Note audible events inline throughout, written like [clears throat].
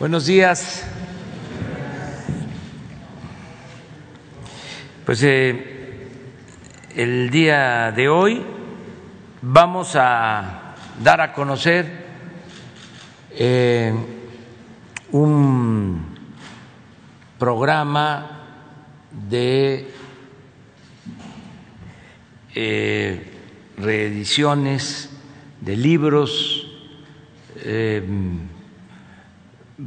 Buenos días. Pues eh, el día de hoy vamos a dar a conocer eh, un programa de eh, reediciones de libros eh,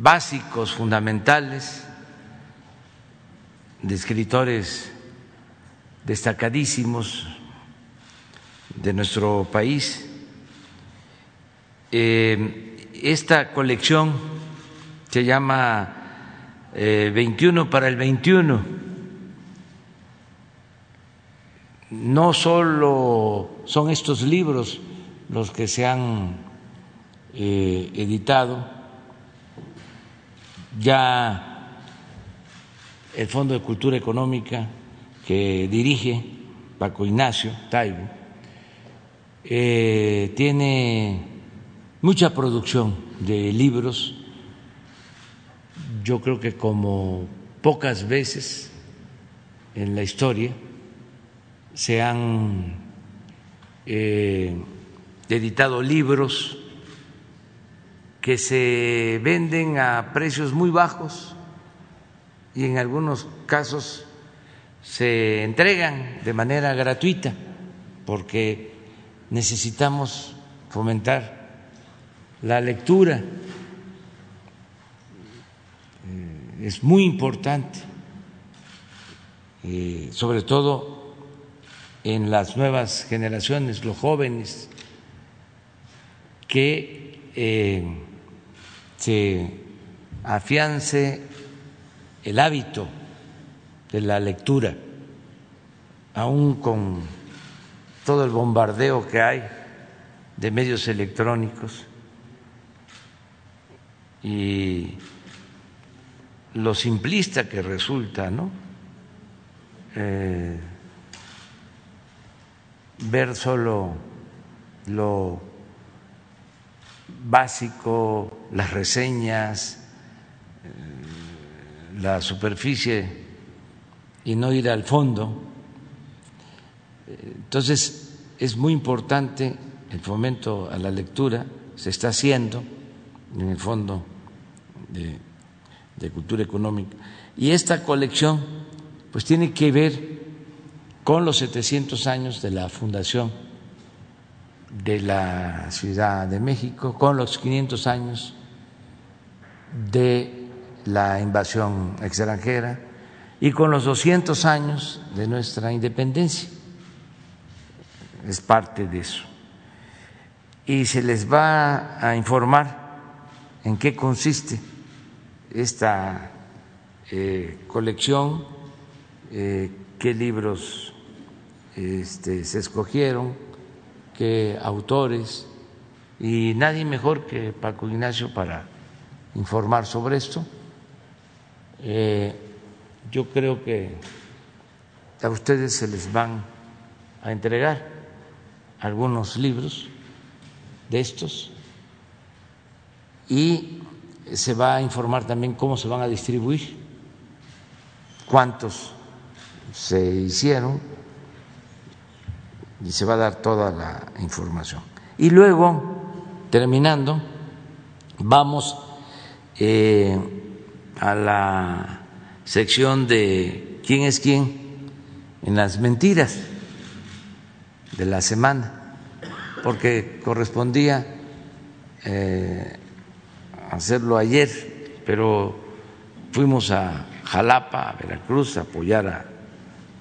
básicos, fundamentales, de escritores destacadísimos de nuestro país. Eh, esta colección se llama 21 para el 21. No solo son estos libros los que se han eh, editado, ya el Fondo de Cultura Económica que dirige Paco Ignacio Taibo eh, tiene mucha producción de libros, yo creo que como pocas veces en la historia se han eh, editado libros que se venden a precios muy bajos y en algunos casos se entregan de manera gratuita porque necesitamos fomentar la lectura. Eh, es muy importante, eh, sobre todo en las nuevas generaciones, los jóvenes, que eh, se afiance el hábito de la lectura, aún con todo el bombardeo que hay de medios electrónicos y lo simplista que resulta, ¿no? Eh, ver solo lo básico, las reseñas, eh, la superficie y no ir al fondo. Entonces, es muy importante el fomento a la lectura, se está haciendo en el Fondo de, de Cultura Económica. Y esta colección, pues tiene que ver con los 700 años de la fundación de la Ciudad de México, con los 500 años de la invasión extranjera y con los 200 años de nuestra independencia. Es parte de eso. Y se les va a informar en qué consiste esta eh, colección, eh, qué libros este, se escogieron, qué autores, y nadie mejor que Paco Ignacio para informar sobre esto. Eh, yo creo que a ustedes se les van a entregar algunos libros de estos y se va a informar también cómo se van a distribuir, cuántos se hicieron y se va a dar toda la información. Y luego, terminando, vamos eh, a la sección de quién es quién en las mentiras de la semana, porque correspondía eh, hacerlo ayer, pero fuimos a Jalapa, a Veracruz, a apoyar a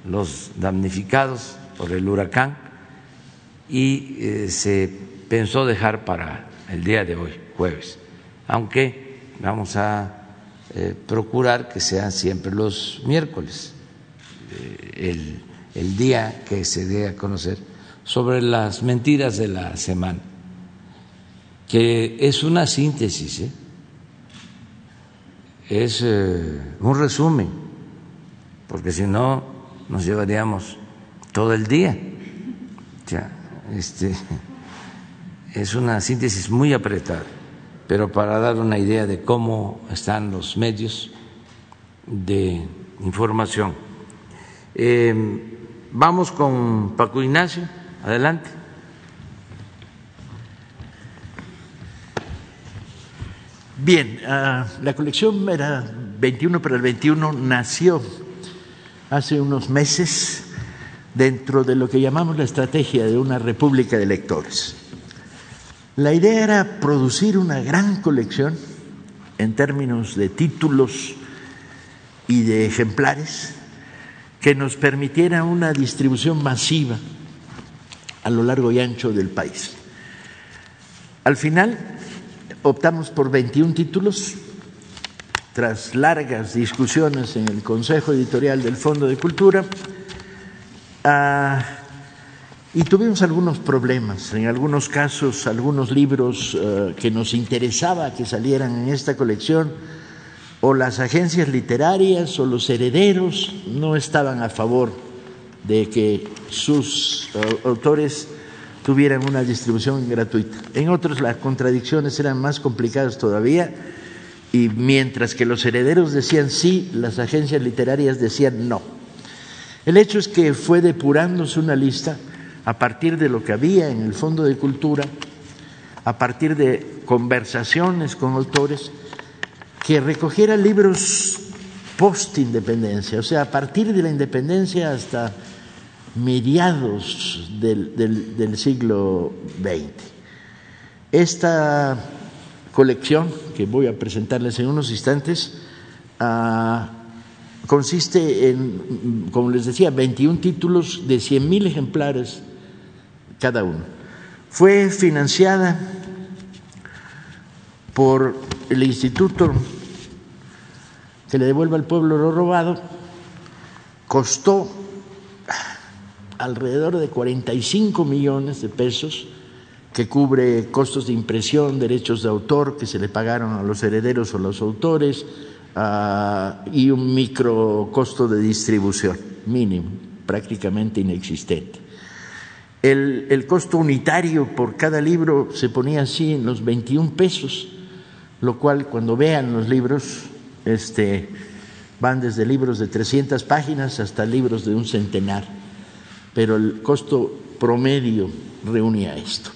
los damnificados por el huracán y eh, se pensó dejar para el día de hoy, jueves, aunque vamos a eh, procurar que sean siempre los miércoles, eh, el, el, día que se dé a conocer sobre las mentiras de la semana, que es una síntesis, es un resumen, porque si no nos llevaríamos todo el día. Este, es una síntesis muy apretada. pero para dar una idea de cómo están los medios de información. Eh, vamos con Paco Ignacio, adelante. Bien, uh, la colección era 21 para el 21 nació hace unos meses dentro de lo que llamamos la estrategia de una república de lectores. La idea era producir una gran colección en términos de títulos y de ejemplares que nos permitiera una distribución masiva a lo largo y ancho del país. Al final optamos por 21 títulos tras largas discusiones en el Consejo Editorial del Fondo de Cultura. Ah, y tuvimos algunos problemas, en algunos casos algunos libros eh, que nos interesaba que salieran en esta colección, o las agencias literarias o los herederos no estaban a favor de que sus eh, autores tuvieran una distribución gratuita. En otros las contradicciones eran más complicadas todavía y mientras que los herederos decían sí, las agencias literarias decían no. El hecho es que fue depurándose una lista a partir de lo que había en el Fondo de Cultura, a partir de conversaciones con autores, que recogiera libros post-independencia, o sea, a partir de la independencia hasta mediados del, siglo XX. Esta colección, que voy a presentarles en unos instantes, ah, consiste en, como les decía, 21 títulos de 100.000 ejemplares cada uno. Fue financiada por el Instituto que le devuelva al pueblo lo robado, costó alrededor de 45 millones de pesos, que cubre costos de impresión, derechos de autor que se le pagaron a los herederos o los autores, uh, y un micro costo de distribución mínimo, prácticamente inexistente. El, el, costo unitario por cada libro se ponía así en los 21 pesos, lo cual cuando vean los libros, este, van desde libros de 300 páginas hasta libros de un centenar, pero el costo promedio reunía esto.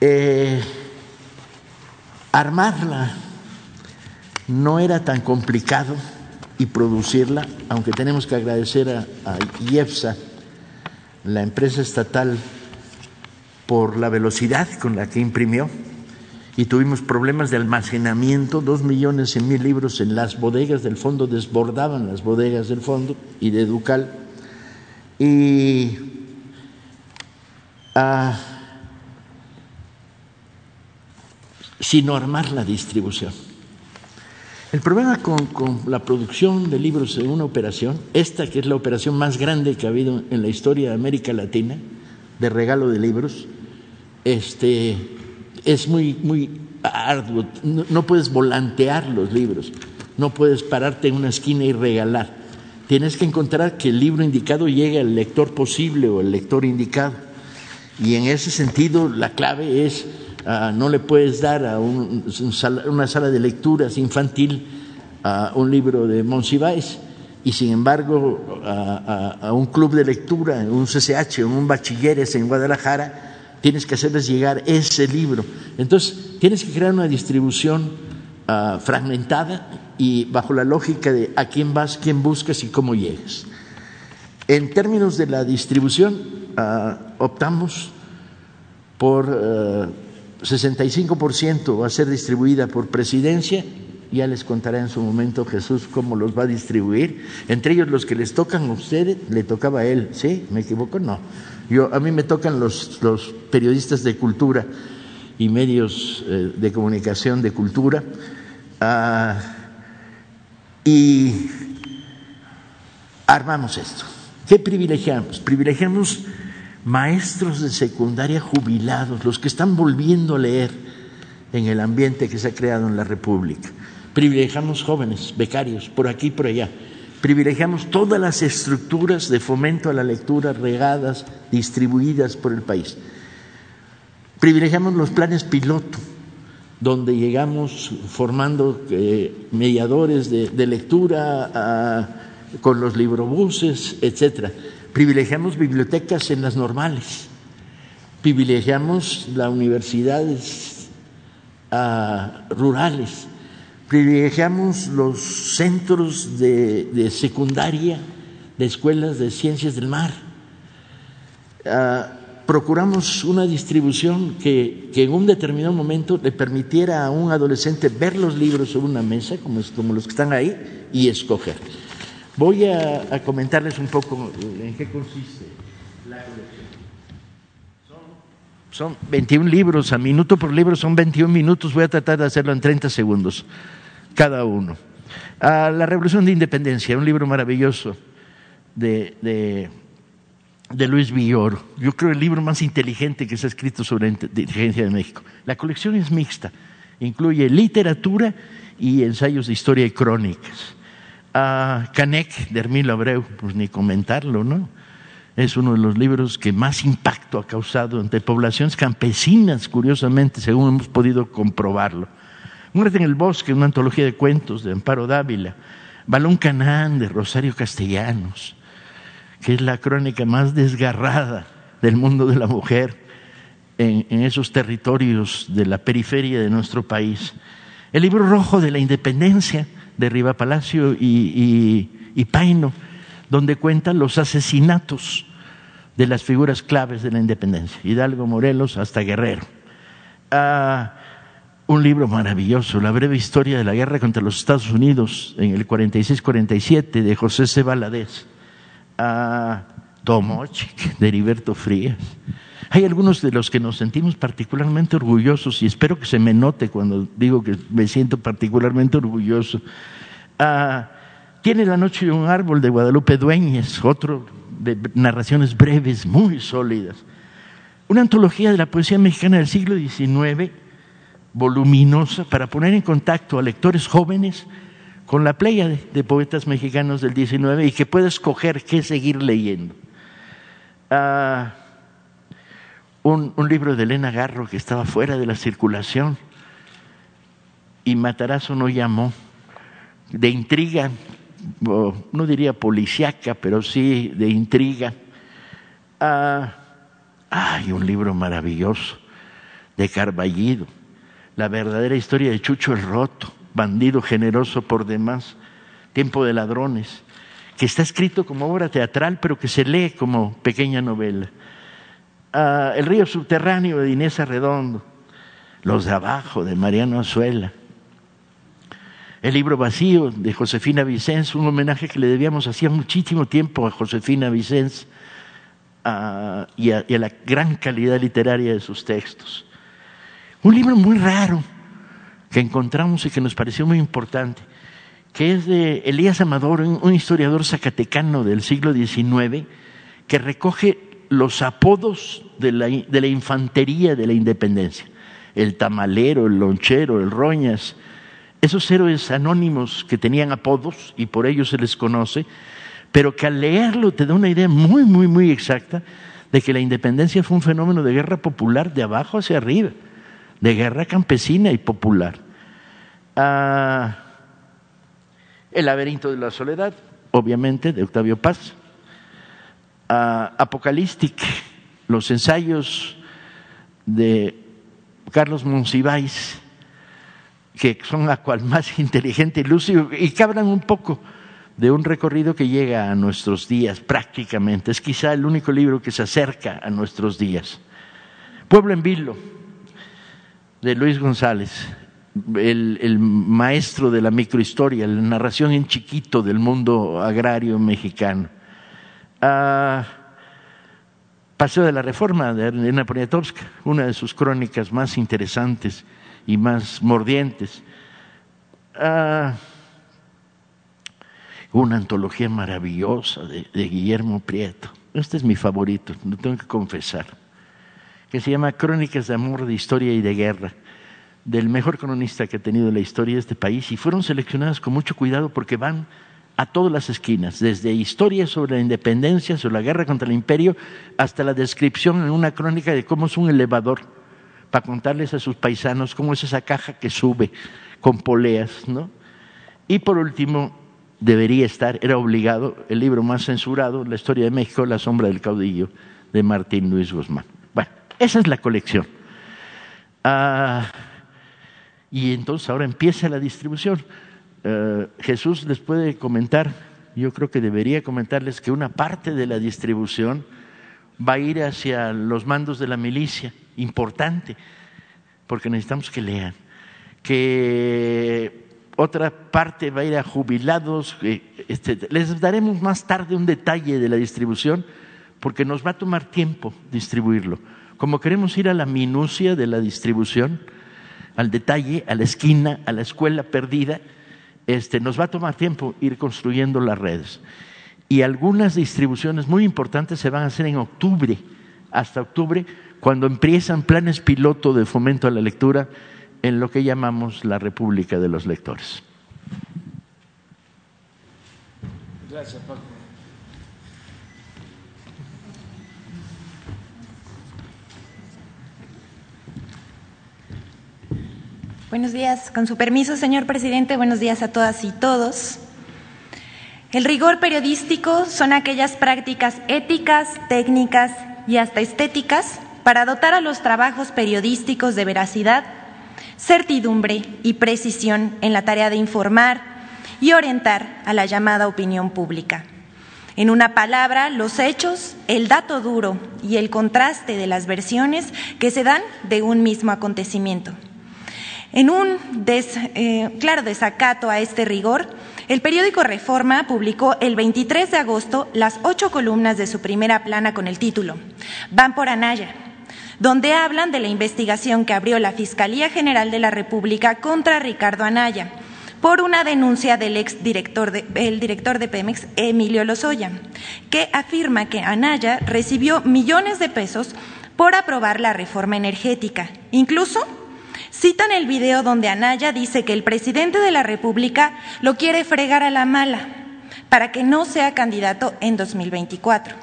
Eh, armarla no era tan complicado y producirla, aunque tenemos que agradecer a, a la empresa estatal, por la velocidad con la que imprimió y tuvimos problemas de almacenamiento, dos millones y mil libros en las bodegas del fondo, desbordaban las bodegas del fondo y de Ducal. Y sino armar la distribución. El problema con, la producción de libros en una operación, esta que es la operación más grande que ha habido en la historia de América Latina, de regalo de libros, este, es muy, muy arduo. No, no puedes volantear los libros, no puedes pararte en una esquina y regalar. Tienes que encontrar que el libro indicado llegue al lector posible o al lector indicado. Y en ese sentido, la clave es Ah, no le puedes dar a una sala de lecturas infantil a un libro de Monsiváis y sin embargo a, un club de lectura, un CCH, un bachilleres en Guadalajara, tienes que hacerles llegar ese libro. Entonces, tienes que crear una distribución ah, fragmentada y bajo la lógica de a quién vas, quién buscas y cómo llegas. En términos de la distribución, ah, optamos por 65% va a ser distribuida por presidencia, ya les contará en su momento Jesús cómo los va a distribuir, entre ellos los que les tocan a ustedes, le tocaba a él, ¿sí? ¿Me equivoco? No. Yo, a mí me tocan los, los periodistas de cultura y medios eh, de comunicación de cultura, ah, y armamos esto. ¿Qué privilegiamos? Privilegiamos maestros de secundaria jubilados, los que están volviendo a leer en el ambiente que se ha creado en la República. Privilegiamos jóvenes, becarios, por aquí y por allá. Privilegiamos todas las estructuras de fomento a la lectura regadas, distribuidas por el país. Privilegiamos los planes piloto donde llegamos formando eh, mediadores de, lectura con los librobuses, etcétera. Privilegiamos bibliotecas en las normales, privilegiamos las universidades ah, rurales, privilegiamos los centros de, secundaria de escuelas de ciencias del mar. Ah, procuramos una distribución que, en un determinado momento le permitiera a un adolescente ver los libros sobre una mesa, como, como los que están ahí, y escoger. Voy a, comentarles un poco en qué consiste la colección. Son, 21 libros, a minuto por libro son 21 minutos, voy a tratar de hacerlo en 30 segundos cada uno. A la Revolución de Independencia, un libro maravilloso de de Luis Villoro. Yo creo el libro más inteligente que se ha escrito sobre la inteligencia de México. La colección es mixta, incluye literatura y ensayos de historia y crónicas. A Canek de Hermilo Abreu, pues ni comentarlo, ¿no? Es uno de los libros que más impacto ha causado entre poblaciones campesinas, curiosamente, según hemos podido comprobarlo. Muerte en el bosque, una antología de cuentos de Amparo Dávila. Balón Canán de Rosario Castellanos que es la crónica más desgarrada del mundo de la mujer en, esos territorios de la periferia de nuestro país. El libro rojo de la independencia de Riva Palacio y, Paino, donde cuentan los asesinatos de las figuras claves de la independencia, Hidalgo, Morelos hasta Guerrero. Ah, un libro maravilloso, La breve historia de la guerra contra los Estados Unidos en el 46-47 de José C. Valadez a Tomochic, de Heriberto Frías. Hay algunos de los que nos sentimos particularmente orgullosos y espero que se me note cuando digo que me siento particularmente orgulloso. Ah, tiene La noche de un árbol de Guadalupe Dueñez, otro de narraciones breves, muy sólidas. Una antología de la poesía mexicana del siglo XIX, voluminosa, para poner en contacto a lectores jóvenes con la playa de, poetas mexicanos del 19 y que puede escoger qué seguir leyendo. Ah, un, libro de Elena Garro que estaba fuera de la circulación y Matarazo no llamó, de intriga, no diría policiaca, pero sí de intriga. Ah, hay un libro maravilloso de Carballido, la verdadera historia de Chucho el Roto bandido generoso por demás, Tiempo de ladrones, que está escrito como obra teatral, pero que se lee como pequeña novela. Ah, el río subterráneo de Inés Arredondo, Los de abajo de Mariano Azuela, el libro vacío de Josefina Vicens, un homenaje que le debíamos hacía muchísimo tiempo a Josefina Vicens ah, y, a, y a la gran calidad literaria de sus textos. Un libro muy raro, que encontramos y que nos pareció muy importante, que es de Elías Amador, un historiador zacatecano del siglo XIX, que recoge los apodos de la, de la infantería de la independencia, el tamalero, el lonchero, el roñas, esos héroes anónimos que tenían apodos y por ellos se les conoce, pero que al leerlo te da una idea muy, muy, muy exacta de que la independencia fue un fenómeno de guerra popular de abajo hacia arriba de guerra campesina y popular. Ah, el laberinto de la soledad, obviamente, de Octavio Paz. Ah, Apocalístic, los ensayos de Carlos Monsiváis, que son la cual más [laughs] inteligente y lúcido, y que hablan un poco de un recorrido que llega a nuestros días prácticamente. Es quizá el único libro que se acerca a nuestros días. Pueblo en Vilo, de Luis González, el, maestro de la microhistoria, la narración en chiquito del mundo agrario mexicano. Ah, Paseo de la Reforma de Elena Poniatowska, una de sus crónicas más interesantes y más mordientes. Ah, una antología maravillosa de, de Guillermo Prieto. Este es mi favorito, lo tengo que confesar que se llama Crónicas de Amor, de Historia y de Guerra, del mejor cronista que ha tenido la historia de este país, y fueron seleccionadas con mucho cuidado porque van a todas las esquinas, desde historias sobre la independencia, sobre la guerra contra el imperio, hasta la descripción en una crónica de cómo es un elevador para contarles a sus paisanos cómo es esa caja que sube con poleas, ¿no? Y por último, debería estar, era obligado, el libro más censurado, La historia de México, La sombra del caudillo, de Martín Luis Guzmán. Bueno, esa es la colección. Ah, y entonces ahora empieza la distribución. Eh, Jesús les puede comentar, yo creo que debería comentarles que una parte de la distribución va a ir hacia los mandos de la milicia, importante, porque necesitamos que lean, que otra parte va a ir a jubilados, este, les daremos más tarde un detalle de la distribución, porque nos va a tomar tiempo distribuirlo. Como queremos ir a la minucia de la distribución, al detalle, a la esquina, a la escuela perdida, este, nos va a tomar tiempo ir construyendo las redes. Y algunas distribuciones muy importantes se van a hacer en octubre, hasta octubre, cuando empiezan planes piloto de fomento a la lectura en lo que llamamos la República de los Lectores. Gracias, Buenos días. Con su permiso, señor presidente, buenos días a todas y todos. El rigor periodístico son aquellas prácticas éticas, técnicas y hasta estéticas para dotar a los trabajos periodísticos de veracidad, certidumbre y precisión en la tarea de informar y orientar a la llamada opinión pública. En una palabra, los hechos, el dato duro y el contraste de las versiones que se dan de un mismo acontecimiento. En un eh, claro desacato a este rigor, el periódico Reforma publicó el 23 de agosto las ocho columnas de su primera plana con el título Van por Anaya, donde hablan de la investigación que abrió la Fiscalía General de la República contra Ricardo Anaya por una denuncia del ex director de, director de Pemex, Emilio Lozoya, que afirma que Anaya recibió millones de pesos por aprobar la reforma energética, incluso Citan el video donde Anaya dice que el presidente de la República lo quiere fregar a la mala para que no sea candidato en 2024.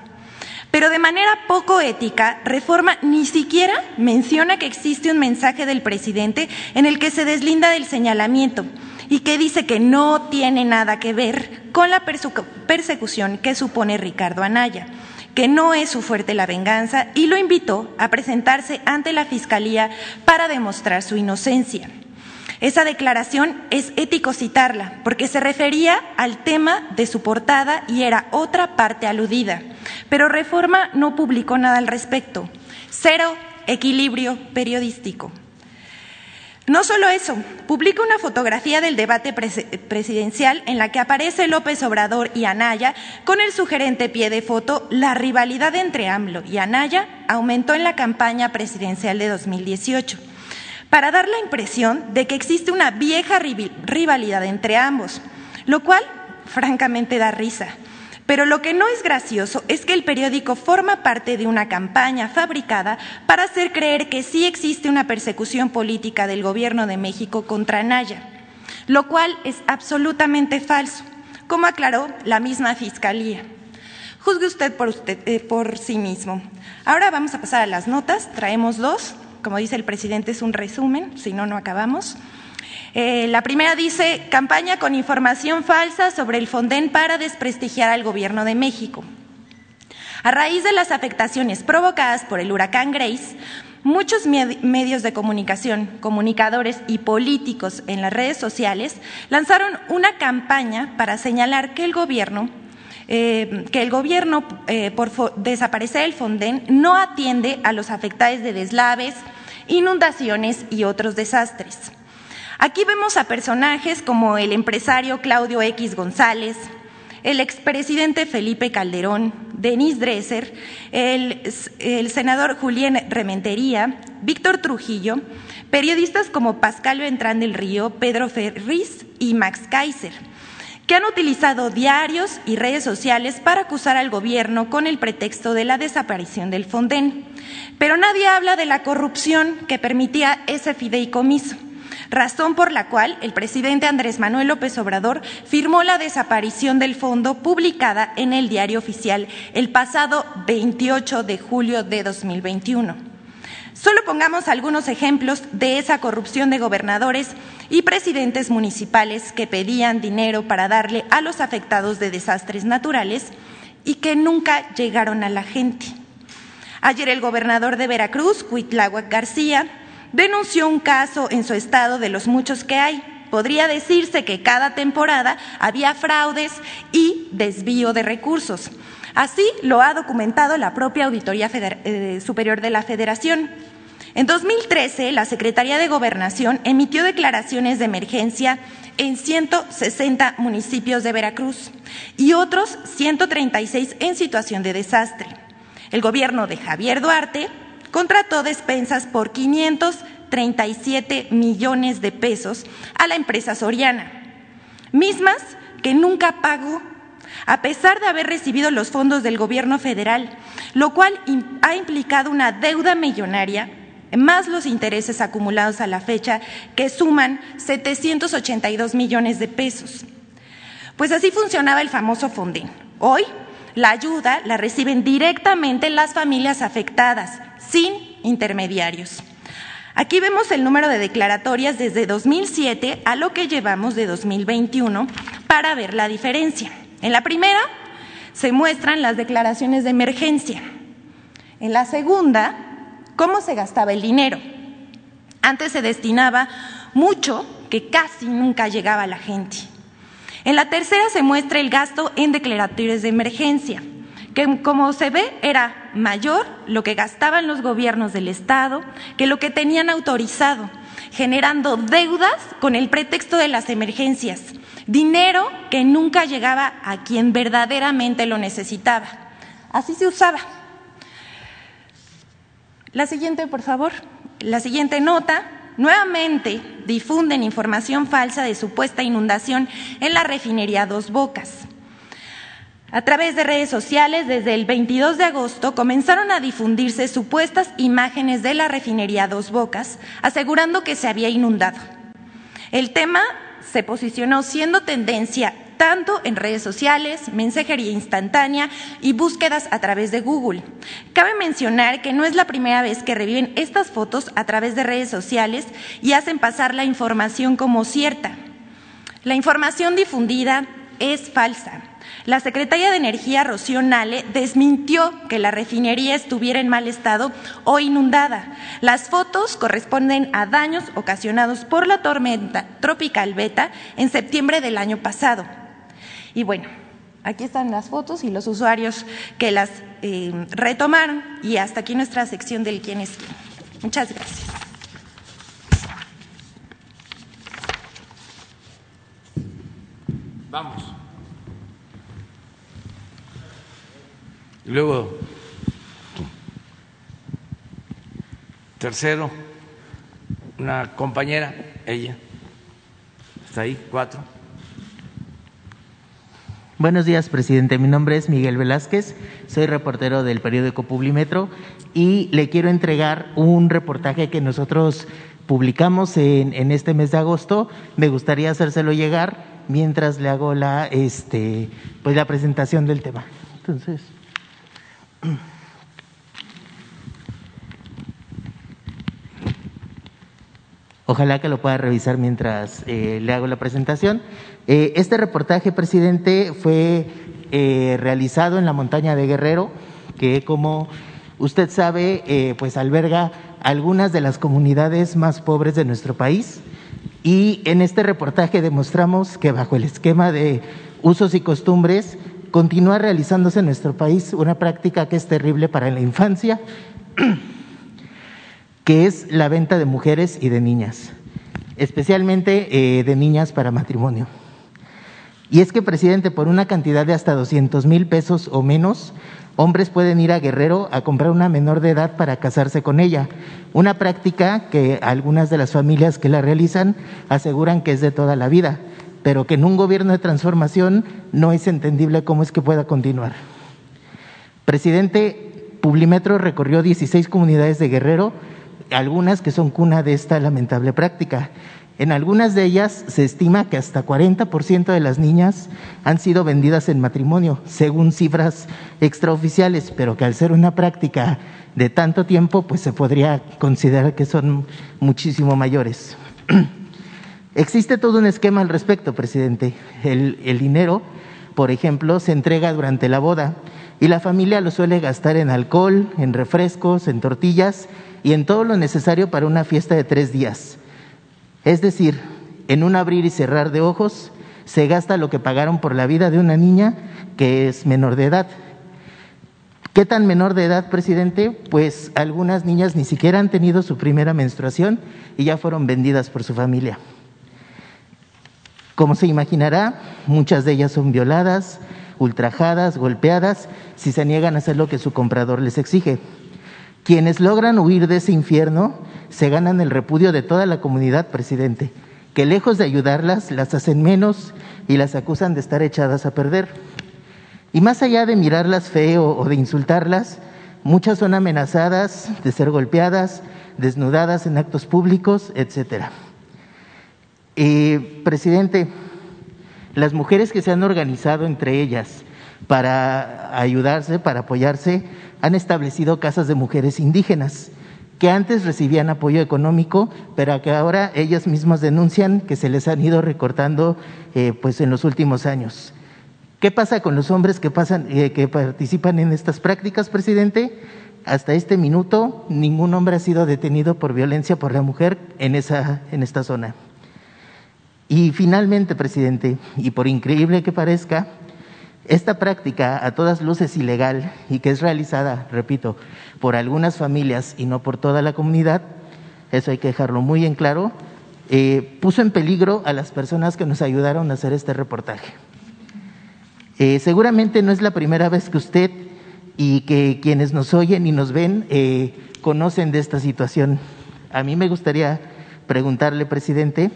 Pero de manera poco ética, Reforma ni siquiera menciona que existe un mensaje del presidente en el que se deslinda del señalamiento y que dice que no tiene nada que ver con la persecución que supone Ricardo Anaya que no es su fuerte la venganza y lo invitó a presentarse ante la Fiscalía para demostrar su inocencia. Esa declaración es ético citarla porque se refería al tema de su portada y era otra parte aludida, pero Reforma no publicó nada al respecto. Cero equilibrio periodístico. No solo eso, publica una fotografía del debate presidencial en la que aparece López Obrador y Anaya con el sugerente pie de foto La rivalidad entre AMLO y Anaya aumentó en la campaña presidencial de 2018 para dar la impresión de que existe una vieja rivalidad entre ambos, lo cual francamente da risa. Pero lo que no es gracioso es que el periódico forma parte de una campaña fabricada para hacer creer que sí existe una persecución política del gobierno de México contra Naya, lo cual es absolutamente falso, como aclaró la misma Fiscalía. Juzgue usted por, usted, eh, por sí mismo. Ahora vamos a pasar a las notas. Traemos dos. Como dice el presidente, es un resumen, si no, no acabamos. Eh, la primera dice, campaña con información falsa sobre el Fonden para desprestigiar al Gobierno de México. A raíz de las afectaciones provocadas por el huracán Grace, muchos medios de comunicación, comunicadores y políticos en las redes sociales lanzaron una campaña para señalar que el gobierno eh, que el gobierno, eh, por desaparecer el Fonden, no atiende a los afectados de deslaves, inundaciones y otros desastres. Aquí vemos a personajes como el empresario Claudio X González, el expresidente Felipe Calderón, Denis Dresser, el, senador Julián Rementería, Víctor Trujillo, periodistas como Pascal Ventrán del Río, Pedro Ferriz y Max Kaiser, que han utilizado diarios y redes sociales para acusar al gobierno con el pretexto de la desaparición del Fonden. Pero nadie habla de la corrupción que permitía ese fideicomiso razón por la cual el presidente Andrés Manuel López Obrador firmó la desaparición del fondo publicada en el diario oficial el pasado 28 de julio de 2021. Solo pongamos algunos ejemplos de esa corrupción de gobernadores y presidentes municipales que pedían dinero para darle a los afectados de desastres naturales y que nunca llegaron a la gente. Ayer el gobernador de Veracruz, Cuitláhuac García, denunció un caso en su estado de los muchos que hay. Podría decirse que cada temporada había fraudes y desvío de recursos. Así lo ha documentado la propia Auditoría eh, Superior de la Federación. En 2013, la Secretaría de Gobernación emitió declaraciones de emergencia en 160 municipios de Veracruz y otros 136 en situación de desastre. El gobierno de Javier Duarte contrató despensas por 537 millones de pesos a la empresa Soriana, mismas que nunca pagó a pesar de haber recibido los fondos del gobierno federal, lo cual ha implicado una deuda millonaria más los intereses acumulados a la fecha, que suman 782 millones de pesos. Pues así funcionaba el famoso Fonden. Hoy, la ayuda la reciben directamente las familias afectadas, sin intermediarios. Aquí vemos el número de declaratorias desde 2007 a lo que llevamos de 2021 para ver la diferencia. En la primera se muestran las declaraciones de emergencia. En la segunda, cómo se gastaba el dinero. Antes se destinaba mucho que casi nunca llegaba a la gente. En la tercera se muestra el gasto en declaratorios de emergencia, que como se ve era mayor lo que gastaban los gobiernos del Estado que lo que tenían autorizado, generando deudas con el pretexto de las emergencias, dinero que nunca llegaba a quien verdaderamente lo necesitaba. Así se usaba. La siguiente, por favor. La siguiente nota. Nuevamente difunden información falsa de supuesta inundación en la refinería Dos Bocas. A través de redes sociales, desde el 22 de agosto, comenzaron a difundirse supuestas imágenes de la refinería Dos Bocas, asegurando que se había inundado. El tema se posicionó siendo tendencia tanto en redes sociales, mensajería instantánea y búsquedas a través de Google. Cabe mencionar que no es la primera vez que reviven estas fotos a través de redes sociales y hacen pasar la información como cierta. La información difundida es falsa. La secretaria de Energía, Rocío Nale, desmintió que la refinería estuviera en mal estado o inundada. Las fotos corresponden a daños ocasionados por la tormenta tropical Beta en septiembre del año pasado. Y bueno, aquí están las fotos y los usuarios que las eh, retomaron y hasta aquí nuestra sección del quién es quién. Muchas gracias. Vamos. Luego, tercero, una compañera, ella, está ahí, cuatro. Buenos días, presidente. Mi nombre es Miguel Velázquez, soy reportero del periódico Publimetro y le quiero entregar un reportaje que nosotros publicamos en, este mes de agosto. Me gustaría hacérselo llegar mientras le hago la, este, pues la presentación del tema. Entonces. [clears throat] Ojalá que lo pueda revisar mientras eh, le hago la presentación. Eh, este reportaje, presidente, fue eh, realizado en la montaña de Guerrero, que como usted sabe, pues alberga algunas de las comunidades más pobres de nuestro país. Y en este reportaje demostramos que bajo el esquema de usos y costumbres continúa realizándose en nuestro país una práctica que es terrible para la infancia [clears throat] que es la venta de mujeres y de niñas, especialmente eh, de niñas para matrimonio. Y es que, presidente, por una cantidad de hasta 200 mil pesos o menos, hombres pueden ir a Guerrero a comprar una menor de edad para casarse con ella. Una práctica que algunas de las familias que la realizan aseguran que es de toda la vida, pero que en un gobierno de transformación no es entendible cómo es que pueda continuar. Presidente, Publimetro recorrió 16 comunidades de Guerrero algunas que son cuna de esta lamentable práctica. En algunas de ellas se estima que hasta 40% de las niñas han sido vendidas en matrimonio, según cifras extraoficiales, pero que al ser una práctica de tanto tiempo, pues se podría considerar que son muchísimo mayores. [clears throat] Existe todo un esquema al respecto, presidente. El, dinero, por ejemplo, se entrega durante la boda y la familia lo suele gastar en alcohol, en refrescos, en tortillas y en todo lo necesario para una fiesta de tres días. Es decir, en un abrir y cerrar de ojos se gasta lo que pagaron por la vida de una niña que es menor de edad. ¿Qué tan menor de edad, presidente? Pues algunas niñas ni siquiera han tenido su primera menstruación y ya fueron vendidas por su familia. Como se imaginará, muchas de ellas son violadas, ultrajadas, golpeadas, si se niegan a hacer lo que su comprador les exige. Quienes logran huir de ese infierno se ganan el repudio de toda la comunidad, presidente, que lejos de ayudarlas, las hacen menos y las acusan de estar echadas a perder. Y más allá de mirarlas feo o de insultarlas, muchas son amenazadas de ser golpeadas, desnudadas en actos públicos, etcétera. Eh, presidente, las mujeres que se han organizado entre ellas para ayudarse, para apoyarse, han establecido casas de mujeres indígenas que antes recibían apoyo económico, pero que ahora ellas mismas denuncian que se les han ido recortando eh, pues en los últimos años. ¿Qué pasa con los hombres que, pasan, eh, que participan en estas prácticas, presidente? Hasta este minuto, ningún hombre ha sido detenido por violencia por la mujer en, esa, en esta zona. Y finalmente, presidente, y por increíble que parezca, esta práctica a todas luces ilegal y que es realizada, repito, por algunas familias y no por toda la comunidad, eso hay que dejarlo muy en claro, eh, puso en peligro a las personas que nos ayudaron a hacer este reportaje. Eh, seguramente no es la primera vez que usted y que quienes nos oyen y nos ven eh, conocen de esta situación. A mí me gustaría preguntarle, presidente,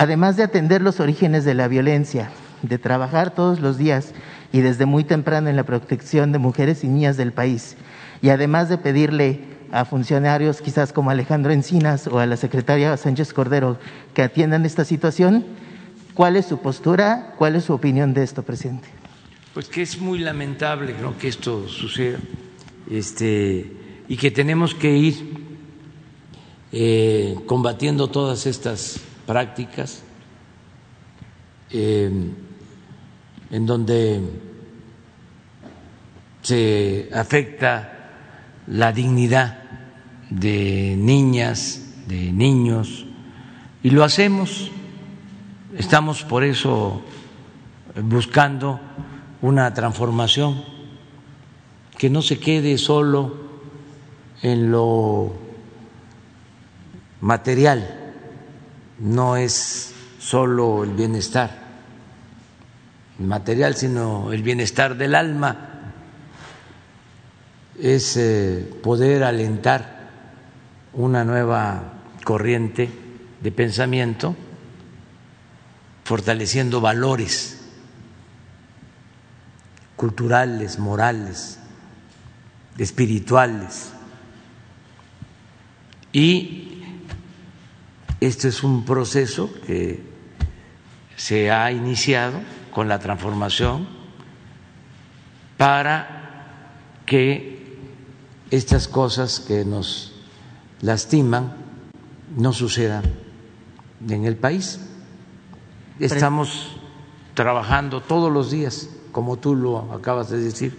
además de atender los orígenes de la violencia, de trabajar todos los días y desde muy temprano en la protección de mujeres y niñas del país. Y además de pedirle a funcionarios quizás como Alejandro Encinas o a la secretaria Sánchez Cordero que atiendan esta situación, ¿cuál es su postura, cuál es su opinión de esto, presidente? Pues que es muy lamentable que esto suceda este, y que tenemos que ir eh, combatiendo todas estas prácticas. Eh, en donde se afecta la dignidad de niñas, de niños, y lo hacemos. Estamos por eso buscando una transformación que no se quede solo en lo material, no es solo el bienestar material, sino el bienestar del alma, es eh, poder alentar una nueva corriente de pensamiento, fortaleciendo valores culturales, morales, espirituales. Y este es un proceso que se ha iniciado con la transformación para que estas cosas que nos lastiman no sucedan en el país. Estamos trabajando todos los días, como tú lo acabas de decir,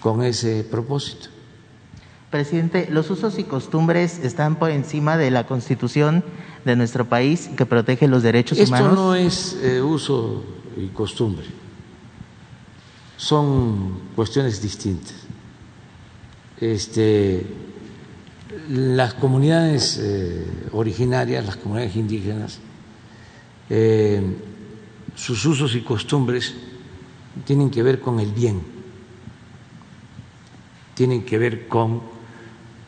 con ese propósito. Presidente, los usos y costumbres están por encima de la Constitución de nuestro país que protege los derechos humanos. Esto no es eh, uso y costumbre. Son cuestiones distintas. Este, las comunidades eh, originarias, las comunidades indígenas, eh, sus usos y costumbres tienen que ver con el bien, tienen que ver con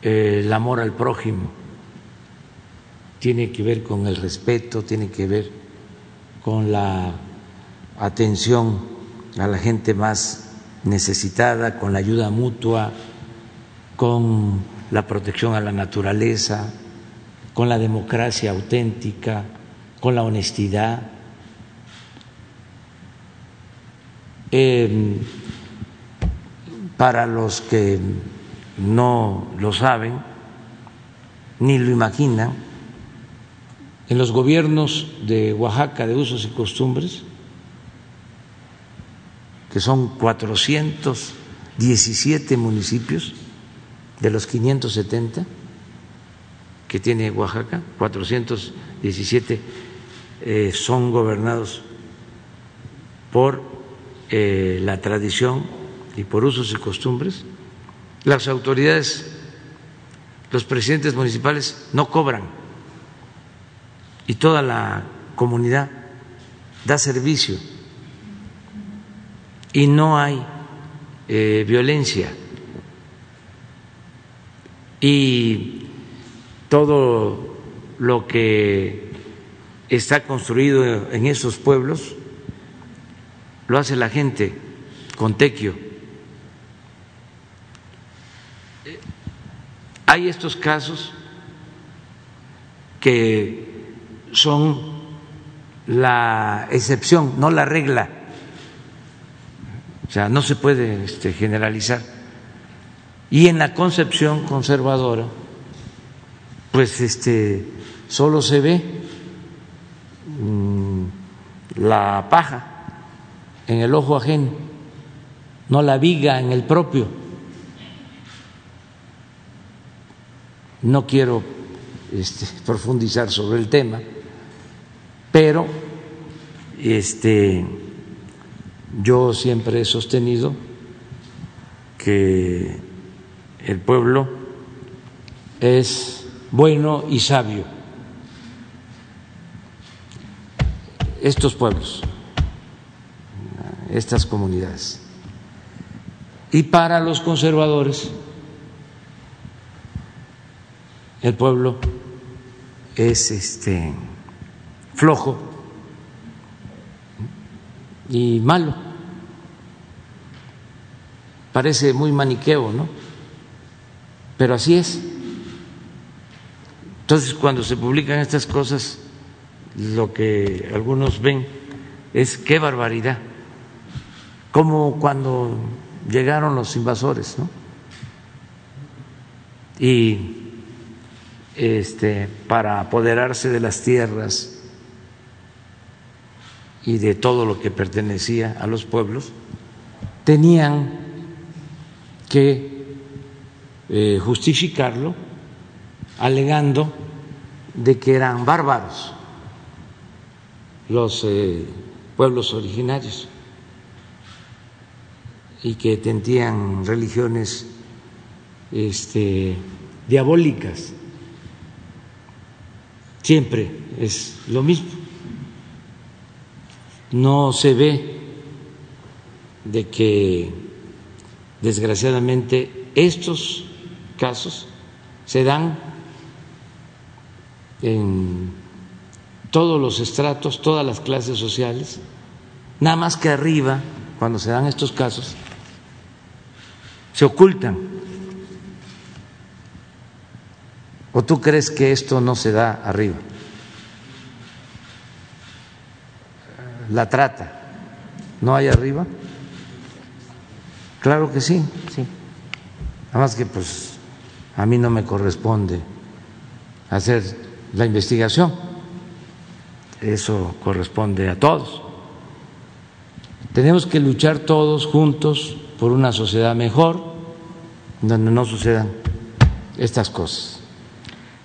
el amor al prójimo, tiene que ver con el respeto, tiene que ver con la atención a la gente más necesitada, con la ayuda mutua, con la protección a la naturaleza, con la democracia auténtica, con la honestidad. Em, para los que no lo saben ni lo imaginan, en los gobiernos de Oaxaca de usos y costumbres, que son 417 municipios de los 570 que tiene Oaxaca, 417 eh, son gobernados por eh, la tradición y por usos y costumbres. Las autoridades, los presidentes municipales no cobran y toda la comunidad da servicio y no hay eh, violencia y todo lo que está construido en esos pueblos lo hace la gente con tequio. Hay estos casos que son la excepción, no la regla. O sea, no se puede este, generalizar. Y en la concepción conservadora, pues este, solo se ve mm, la paja en el ojo ajeno, no la viga en el propio. No quiero este, [laughs] profundizar sobre el tema, pero este, yo siempre he sostenido que el pueblo es bueno y sabio. Estos pueblos, estas comunidades. Y para los conservadores, el pueblo es este flojo y malo. Parece muy maniqueo, ¿no? Pero así es. Entonces, cuando se publican estas cosas, lo que algunos ven es qué barbaridad, como cuando llegaron los invasores, ¿no? Y este, para apoderarse de las tierras y de todo lo que pertenecía a los pueblos, tenían que eh, justificarlo alegando de que eran bárbaros los eh, pueblos originarios y que tenían religiones este, diabólicas siempre es lo mismo. No se ve de que desgraciadamente estos casos se dan en todos los estratos, todas las clases sociales, nada más que arriba, cuando se dan estos casos, se ocultan ¿O tú crees que esto no se da arriba? La trata, ¿no hay arriba? Claro que sí. Sí. Nada más que pues a mí no me corresponde hacer la investigación. Eso corresponde a todos. Tenemos que luchar todos juntos por una sociedad mejor donde no sucedan estas cosas.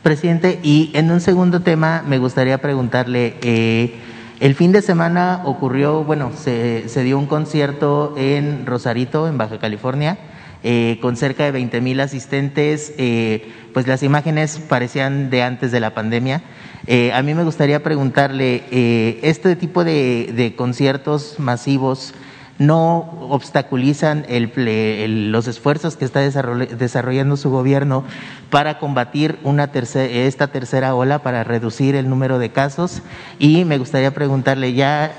Presidente, y en un segundo tema me gustaría preguntarle, eh, el fin de semana ocurrió, bueno, se, dio un concierto en Rosarito, en Baja California, eh, con cerca de 20 mil asistentes, eh, pues las imágenes parecían de antes de la pandemia. a mí me gustaría preguntarle, este tipo de conciertos masivos, no obstaculizan los esfuerzos que está desarrollando su gobierno para combatir una esta tercera ola, para reducir el número de casos. Y me gustaría preguntarle, ya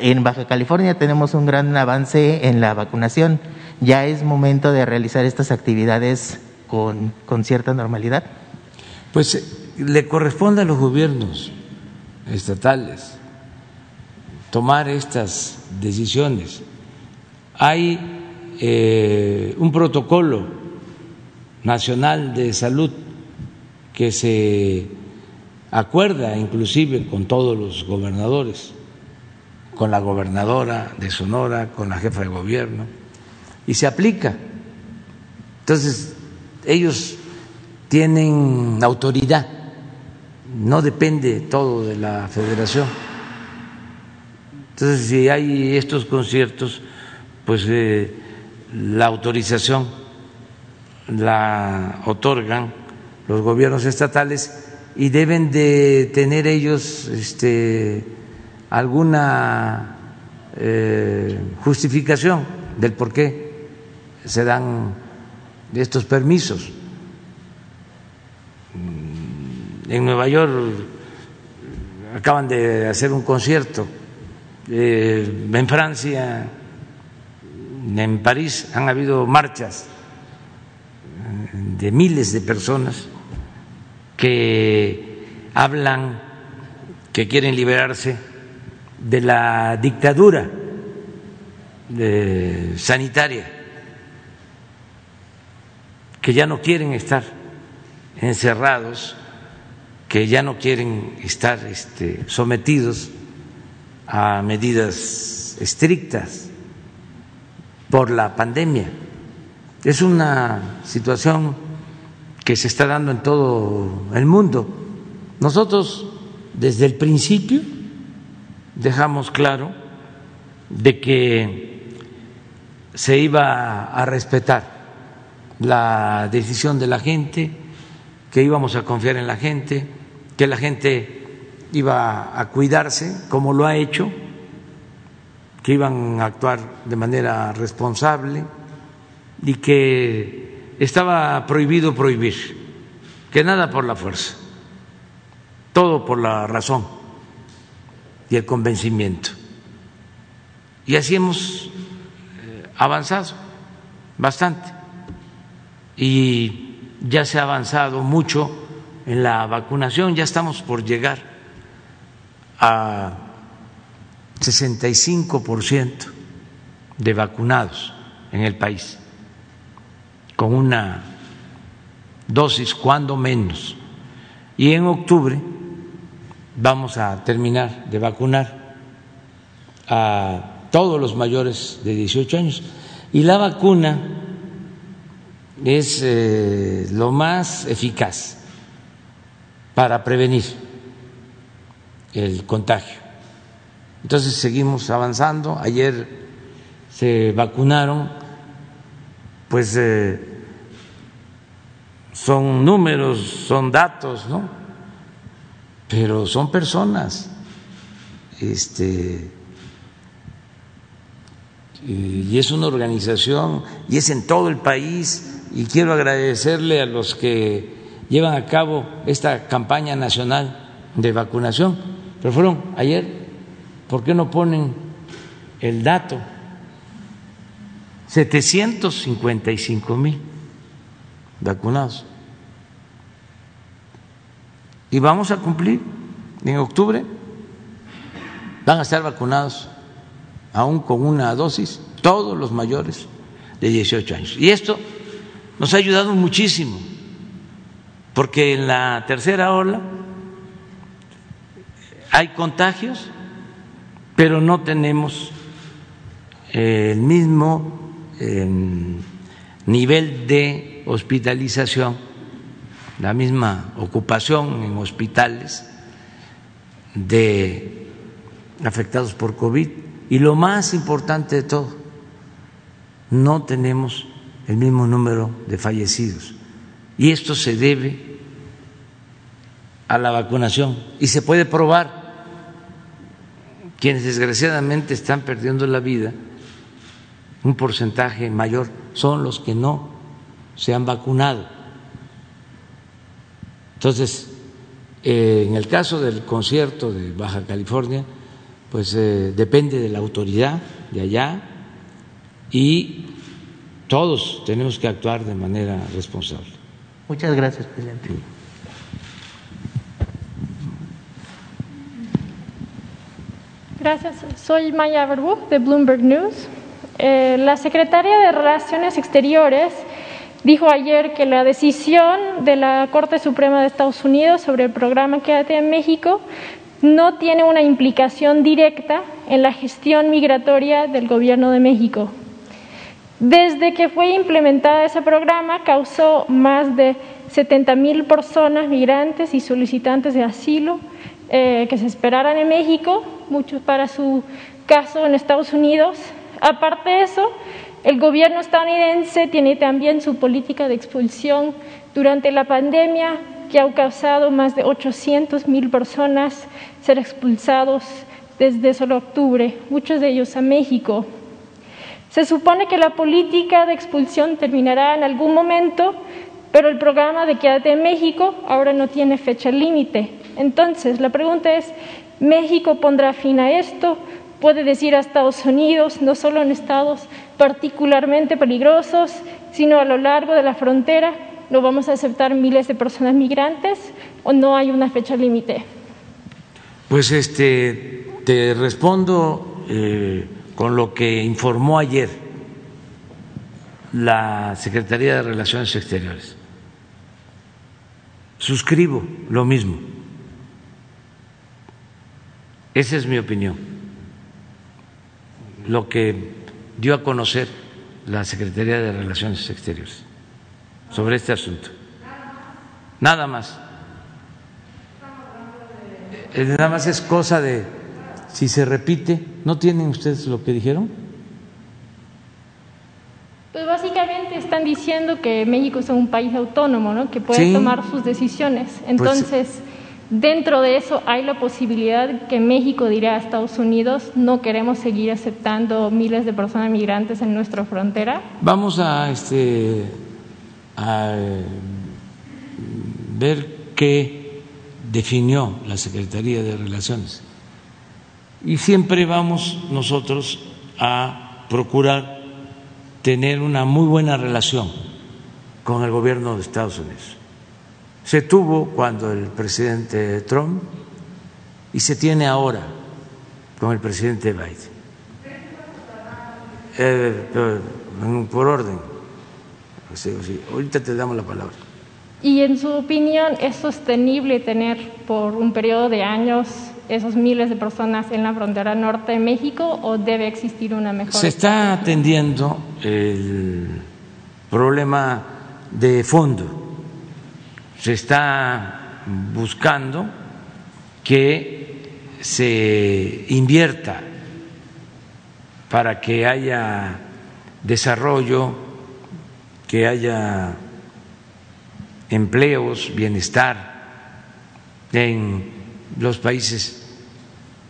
en Baja California tenemos un gran avance en la vacunación. ¿Ya es momento de realizar estas actividades con, cierta normalidad? Pues le corresponde a los gobiernos estatales tomar estas decisiones. Hay eh, un protocolo nacional de salud que se acuerda inclusive con todos los gobernadores, con la gobernadora de Sonora, con la jefa de gobierno, y se aplica. Entonces, ellos tienen autoridad, no depende todo de la federación. Entonces, si hay estos conciertos, pues eh, la autorización la otorgan los gobiernos estatales y deben de tener ellos este, alguna eh, justificación del por qué se dan estos permisos. En Nueva York acaban de hacer un concierto, eh, en Francia, en París han habido marchas de miles de personas que hablan que quieren liberarse de la dictadura sanitaria, que ya no quieren estar encerrados, que ya no quieren estar este, sometidos a medidas estrictas por la pandemia. Es una situación que se está dando en todo el mundo. Nosotros desde el principio dejamos claro de que se iba a respetar la decisión de la gente, que íbamos a confiar en la gente, que la gente iba a cuidarse como lo ha hecho, que iban a actuar de manera responsable y que estaba prohibido prohibir, que nada por la fuerza, todo por la razón y el convencimiento. Y así hemos eh, avanzado bastante y ya se ha avanzado mucho en la vacunación, ya estamos por llegar a 65% de vacunados en el país con una dosis, cuando menos. Y en octubre vamos a terminar de vacunar a todos los mayores de 18 años. Y la vacuna es eh, lo más eficaz para prevenir el contagio. Entonces seguimos avanzando. Ayer se vacunaron pues eh, son números, son datos, ¿no? Pero son personas. Este, y es una organización y es en todo el país y quiero agradecerle a los que llevan a cabo esta campaña nacional de vacunación, pero fueron ayer, ¿por qué no ponen el dato? 755 mil vacunados. Y vamos a cumplir en octubre, van a estar vacunados aún con una dosis todos los mayores de 18 años. Y esto nos ha ayudado muchísimo, porque en la tercera ola hay contagios, pero no tenemos el mismo nivel de hospitalización, la misma ocupación en hospitales de afectados por COVID y lo más importante de todo, no tenemos el mismo número de fallecidos. Y esto se debe a la vacunación y se puede probar. Quienes desgraciadamente están perdiendo la vida un porcentaje mayor son los que no se han vacunado. Entonces, eh, en el caso del concierto de Baja California, pues eh, depende de la autoridad de allá y todos tenemos que actuar de manera responsable. Muchas gracias, presidente. Gracias. Soy Maya Verbu de Bloomberg News. Eh, la secretaria de Relaciones Exteriores dijo ayer que la decisión de la Corte Suprema de Estados Unidos sobre el programa Quédate en México no tiene una implicación directa en la gestión migratoria del Gobierno de México. Desde que fue implementado ese programa, causó más de 70 mil personas migrantes y solicitantes de asilo eh, que se esperaran en México, muchos para su caso en Estados Unidos. Aparte de eso, el gobierno estadounidense tiene también su política de expulsión durante la pandemia, que ha causado más de 800 mil personas ser expulsados desde solo octubre, muchos de ellos a México. Se supone que la política de expulsión terminará en algún momento, pero el programa de Quédate en México ahora no tiene fecha límite. Entonces, la pregunta es, ¿México pondrá fin a esto? ¿Puede decir a Estados Unidos, no solo en estados particularmente peligrosos, sino a lo largo de la frontera, no vamos a aceptar miles de personas migrantes o no hay una fecha límite? Pues este, te respondo eh, con lo que informó ayer la Secretaría de Relaciones Exteriores. Suscribo lo mismo. Esa es mi opinión. Lo que dio a conocer la Secretaría de Relaciones Exteriores sobre este asunto. Nada más. Eh, nada más es cosa de si se repite, ¿no tienen ustedes lo que dijeron? Pues básicamente están diciendo que México es un país autónomo, ¿no? que puede tomar sus decisiones. Pues Entonces, dentro de eso hay la posibilidad que México dirá a Estados Unidos, no queremos seguir aceptando miles de personas migrantes en nuestra frontera. Vamos a, este, a ver qué definió la Secretaría de Relaciones y siempre vamos nosotros a procurar tener una muy buena relación con el gobierno de Estados Unidos. Se tuvo cuando el presidente Trump y se tiene ahora con el presidente Biden. Eh, por orden. Ahorita te damos la palabra. Y en su opinión, ¿es sostenible tener por un periodo de años esos miles de personas en la frontera norte de México o debe existir una mejor? Se está atendiendo el problema de fondo, se está buscando que se invierta para que haya desarrollo, que haya empleos, bienestar en los países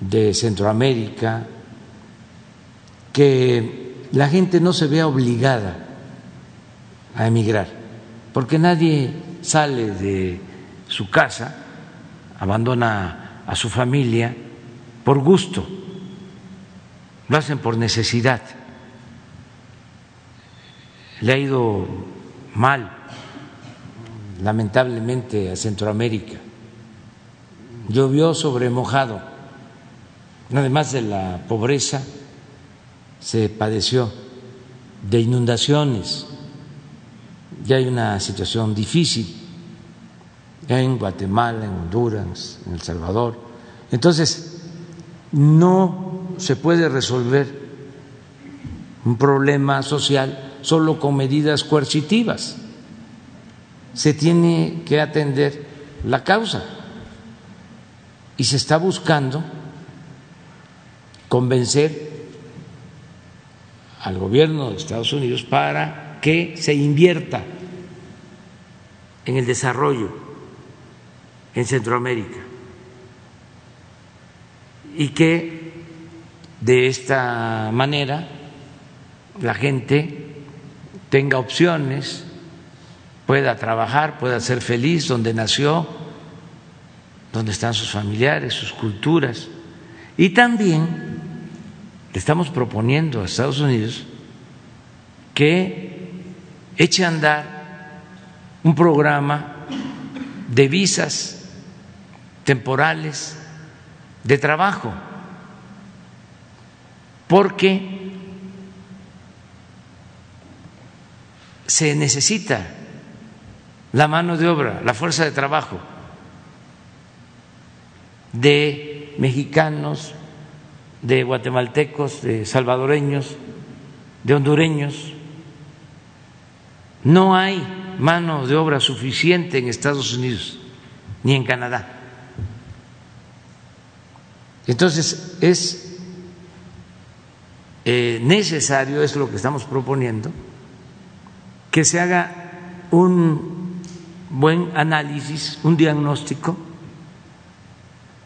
de Centroamérica, que la gente no se vea obligada a emigrar, porque nadie sale de su casa, abandona a su familia por gusto, lo hacen por necesidad. Le ha ido mal, lamentablemente, a Centroamérica llovió sobre mojado. Además de la pobreza, se padeció de inundaciones. Ya hay una situación difícil en Guatemala, en Honduras, en El Salvador. Entonces, no se puede resolver un problema social solo con medidas coercitivas. Se tiene que atender la causa y se está buscando convencer al gobierno de Estados Unidos para que se invierta en el desarrollo en Centroamérica y que de esta manera la gente tenga opciones, pueda trabajar, pueda ser feliz donde nació donde están sus familiares, sus culturas. Y también le estamos proponiendo a Estados Unidos que eche a andar un programa de visas temporales de trabajo porque se necesita la mano de obra, la fuerza de trabajo de mexicanos, de guatemaltecos, de salvadoreños, de hondureños. No hay mano de obra suficiente en Estados Unidos ni en Canadá. Entonces es eh, necesario, es lo que estamos proponiendo, que se haga un buen análisis, un diagnóstico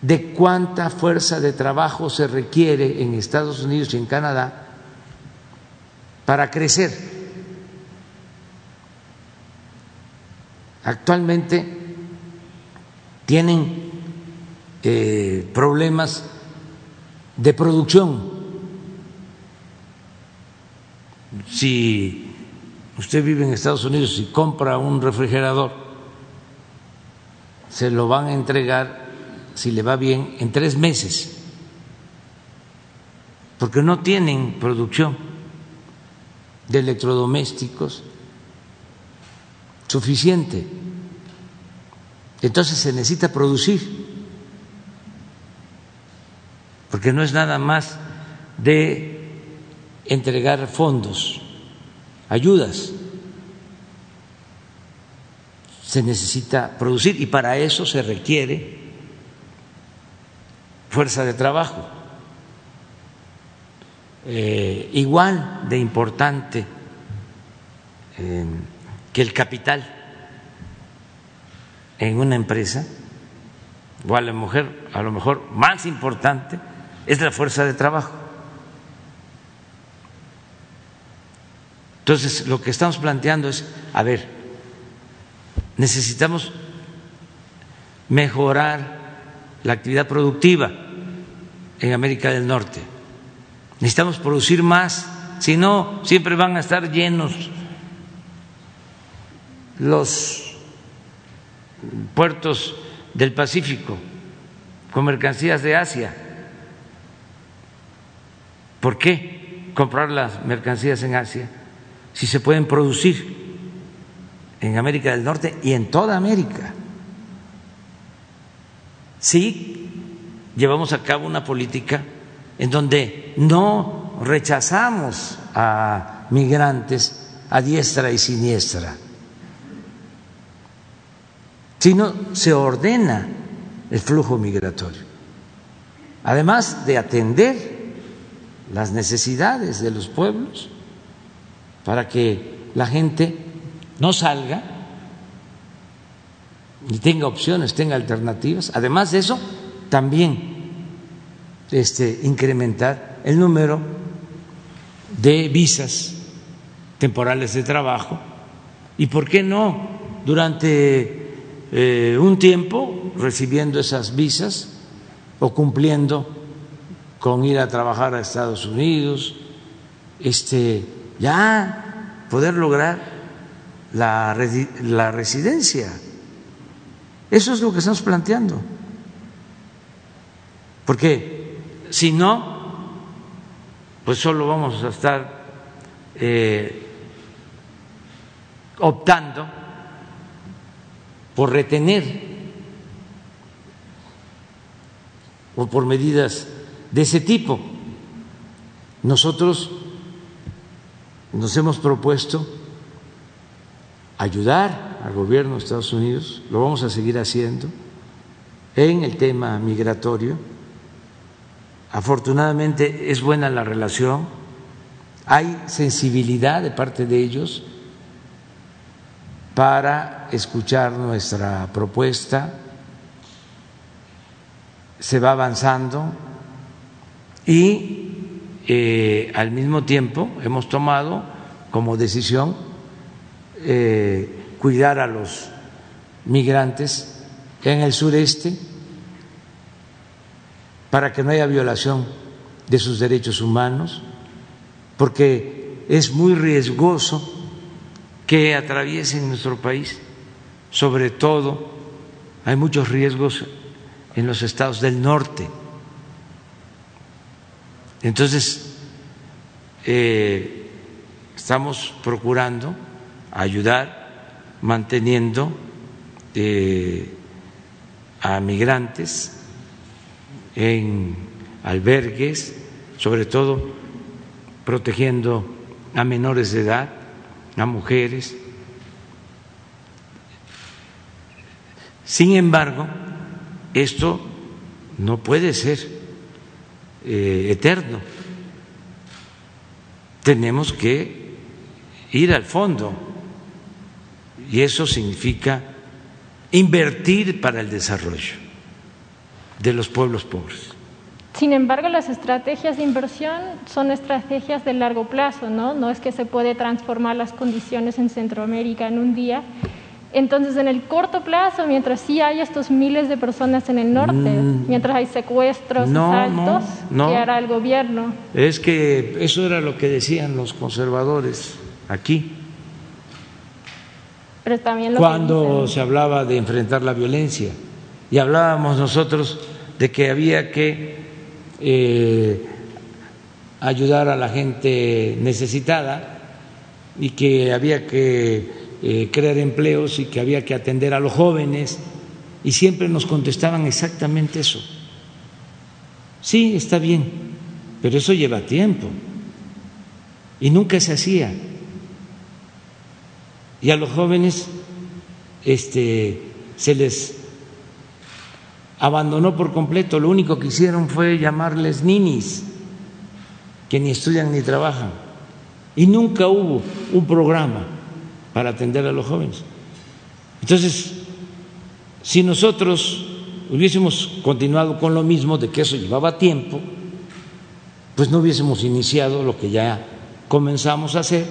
de cuánta fuerza de trabajo se requiere en Estados Unidos y en Canadá para crecer. Actualmente tienen eh, problemas de producción. Si usted vive en Estados Unidos y compra un refrigerador, se lo van a entregar, si le va bien, en tres meses, porque no tienen producción de electrodomésticos suficiente. Entonces se necesita producir, porque no es nada más de entregar fondos, ayudas. Se necesita producir y para eso se requiere fuerza de trabajo. Eh, igual de importante eh, que el capital en una empresa, o a la mujer, a lo mejor más importante, es la fuerza de trabajo. Entonces, lo que estamos planteando es, a ver, necesitamos mejorar la actividad productiva en América del Norte Necesitamos producir más, si no, siempre van a estar llenos los puertos del Pacífico con mercancías de Asia. ¿Por qué comprar las mercancías en Asia si se pueden producir en América del Norte y en toda América? Sí, llevamos a cabo una política en donde no rechazamos a migrantes a diestra y siniestra, sino se ordena el flujo migratorio, además de atender las necesidades de los pueblos para que la gente no salga y tenga opciones, tenga alternativas. Además de eso, también este, incrementar el número de visas temporales de trabajo y, ¿por qué no?, durante eh, un tiempo recibiendo esas visas o cumpliendo con ir a trabajar a Estados Unidos, este, ya poder lograr la, la residencia. Eso es lo que estamos planteando. Porque si no, pues solo vamos a estar eh, optando por retener o por medidas de ese tipo. Nosotros nos hemos propuesto ayudar al gobierno de Estados Unidos, lo vamos a seguir haciendo en el tema migratorio. Afortunadamente es buena la relación, hay sensibilidad de parte de ellos para escuchar nuestra propuesta, se va avanzando y eh, al mismo tiempo hemos tomado como decisión eh, cuidar a los migrantes en el sureste para que no haya violación de sus derechos humanos, porque es muy riesgoso que atraviesen nuestro país, sobre todo hay muchos riesgos en los estados del norte. Entonces, eh, estamos procurando ayudar, manteniendo eh, a migrantes en albergues, sobre todo protegiendo a menores de edad, a mujeres. Sin embargo, esto no puede ser eh, eterno. Tenemos que ir al fondo y eso significa invertir para el desarrollo de los pueblos pobres. Sin embargo, las estrategias de inversión son estrategias de largo plazo, ¿no? No es que se puede transformar las condiciones en Centroamérica en un día. Entonces, en el corto plazo, mientras sí hay estos miles de personas en el norte, mm. mientras hay secuestros, asaltos, ¿qué hará el gobierno? Es que eso era lo que decían los conservadores aquí. Pero también Cuando se hablaba de enfrentar la violencia y hablábamos nosotros de que había que eh, ayudar a la gente necesitada y que había que eh, crear empleos y que había que atender a los jóvenes y siempre nos contestaban exactamente eso. Sí, está bien, pero eso lleva tiempo y nunca se hacía. Y a los jóvenes este, se les abandonó por completo, lo único que hicieron fue llamarles ninis, que ni estudian ni trabajan. Y nunca hubo un programa para atender a los jóvenes. Entonces, si nosotros hubiésemos continuado con lo mismo de que eso llevaba tiempo, pues no hubiésemos iniciado lo que ya comenzamos a hacer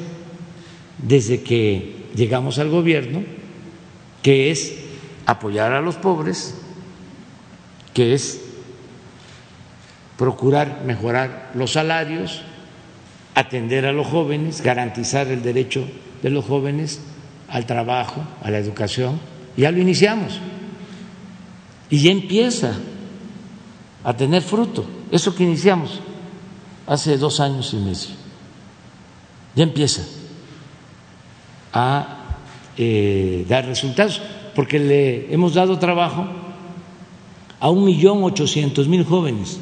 desde que llegamos al gobierno, que es apoyar a los pobres, que es procurar mejorar los salarios, atender a los jóvenes, garantizar el derecho de los jóvenes al trabajo, a la educación. Ya lo iniciamos y ya empieza a tener fruto. Eso que iniciamos hace dos años y medio, ya empieza a eh, dar resultados, porque le hemos dado trabajo a un millón ochocientos mil jóvenes.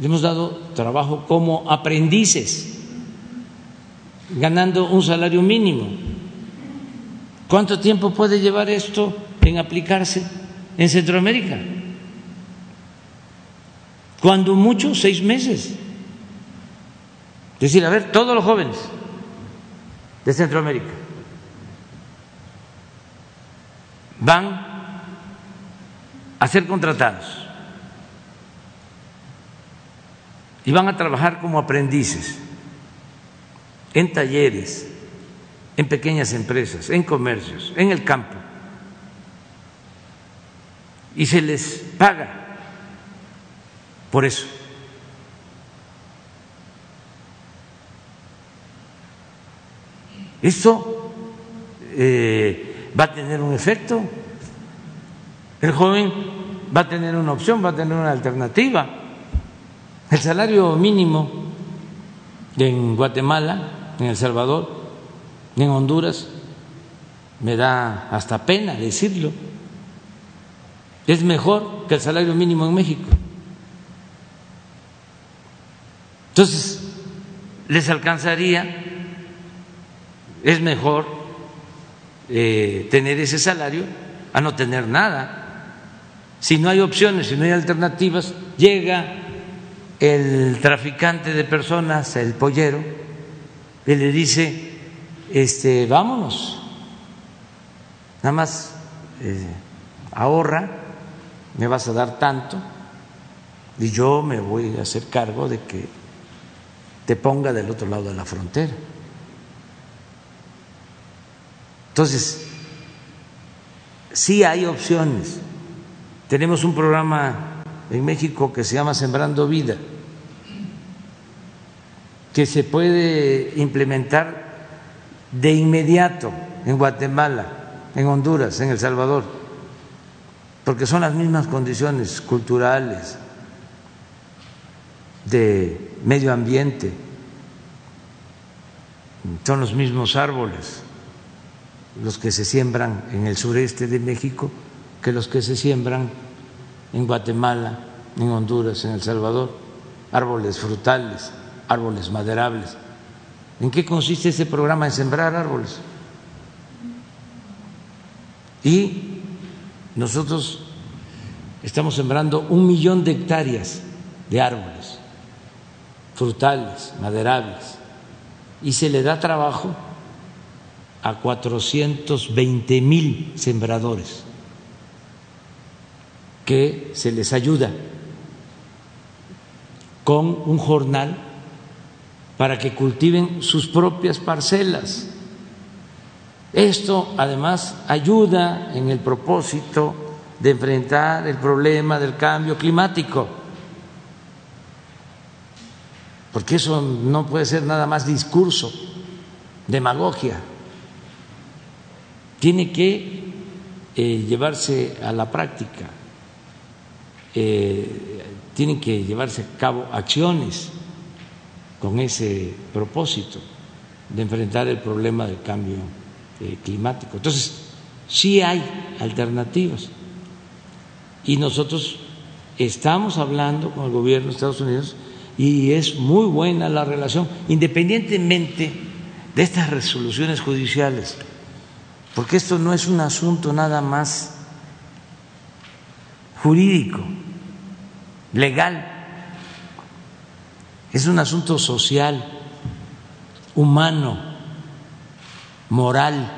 Le hemos dado trabajo como aprendices ganando un salario mínimo. ¿Cuánto tiempo puede llevar esto en aplicarse en Centroamérica? Cuando mucho, seis meses. Es decir, a ver, todos los jóvenes de Centroamérica van a ser contratados y van a trabajar como aprendices en talleres, en pequeñas empresas, en comercios, en el campo. Y se les paga por eso. Esto eh, va a tener un efecto. El joven va a tener una opción, va a tener una alternativa. El salario mínimo en Guatemala en El Salvador, en Honduras, me da hasta pena decirlo, es mejor que el salario mínimo en México. Entonces, les alcanzaría, es mejor eh, tener ese salario a no tener nada. Si no hay opciones, si no hay alternativas, llega el traficante de personas, el pollero, y le dice, este, vámonos, nada más eh, ahorra, me vas a dar tanto y yo me voy a hacer cargo de que te ponga del otro lado de la frontera. Entonces, sí hay opciones. Tenemos un programa en México que se llama Sembrando Vida que se puede implementar de inmediato en Guatemala, en Honduras, en El Salvador, porque son las mismas condiciones culturales, de medio ambiente. Son los mismos árboles los que se siembran en el sureste de México que los que se siembran en Guatemala, en Honduras, en El Salvador, árboles frutales, árboles maderables. ¿En qué consiste ese programa de sembrar árboles? Y nosotros estamos sembrando un millón de hectáreas de árboles frutales, maderables, y se le da trabajo a 420 mil sembradores que se les ayuda con un jornal para que cultiven sus propias parcelas. Esto además ayuda en el propósito de enfrentar el problema del cambio climático, porque eso no puede ser nada más discurso, demagogia, tiene que eh, llevarse a la práctica, eh, tienen que llevarse a cabo acciones con ese propósito de enfrentar el problema del cambio eh, climático. Entonces, sí hay alternativas y nosotros estamos hablando con el gobierno de Estados Unidos y es muy buena la relación, independientemente de estas resoluciones judiciales, porque esto no es un asunto nada más jurídico, legal, es un asunto social, humano, moral.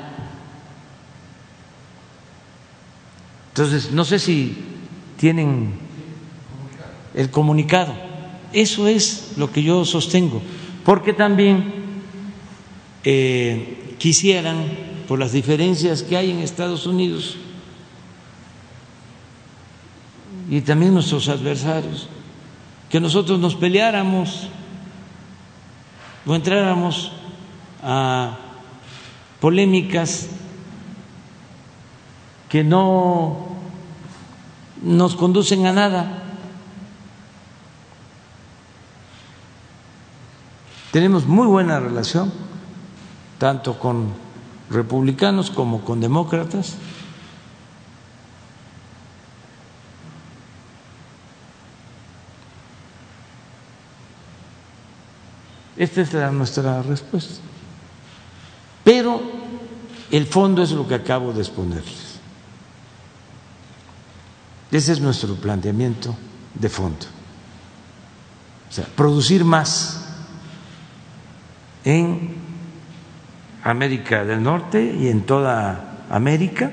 Entonces, no sé si tienen el comunicado. Eso es lo que yo sostengo, porque también eh, quisieran, por las diferencias que hay en Estados Unidos y también nuestros adversarios, que nosotros nos peleáramos o entráramos a polémicas que no nos conducen a nada. Tenemos muy buena relación, tanto con republicanos como con demócratas. Esta es la, nuestra respuesta. Pero el fondo es lo que acabo de exponerles. Ese es nuestro planteamiento de fondo. O sea, producir más en América del Norte y en toda América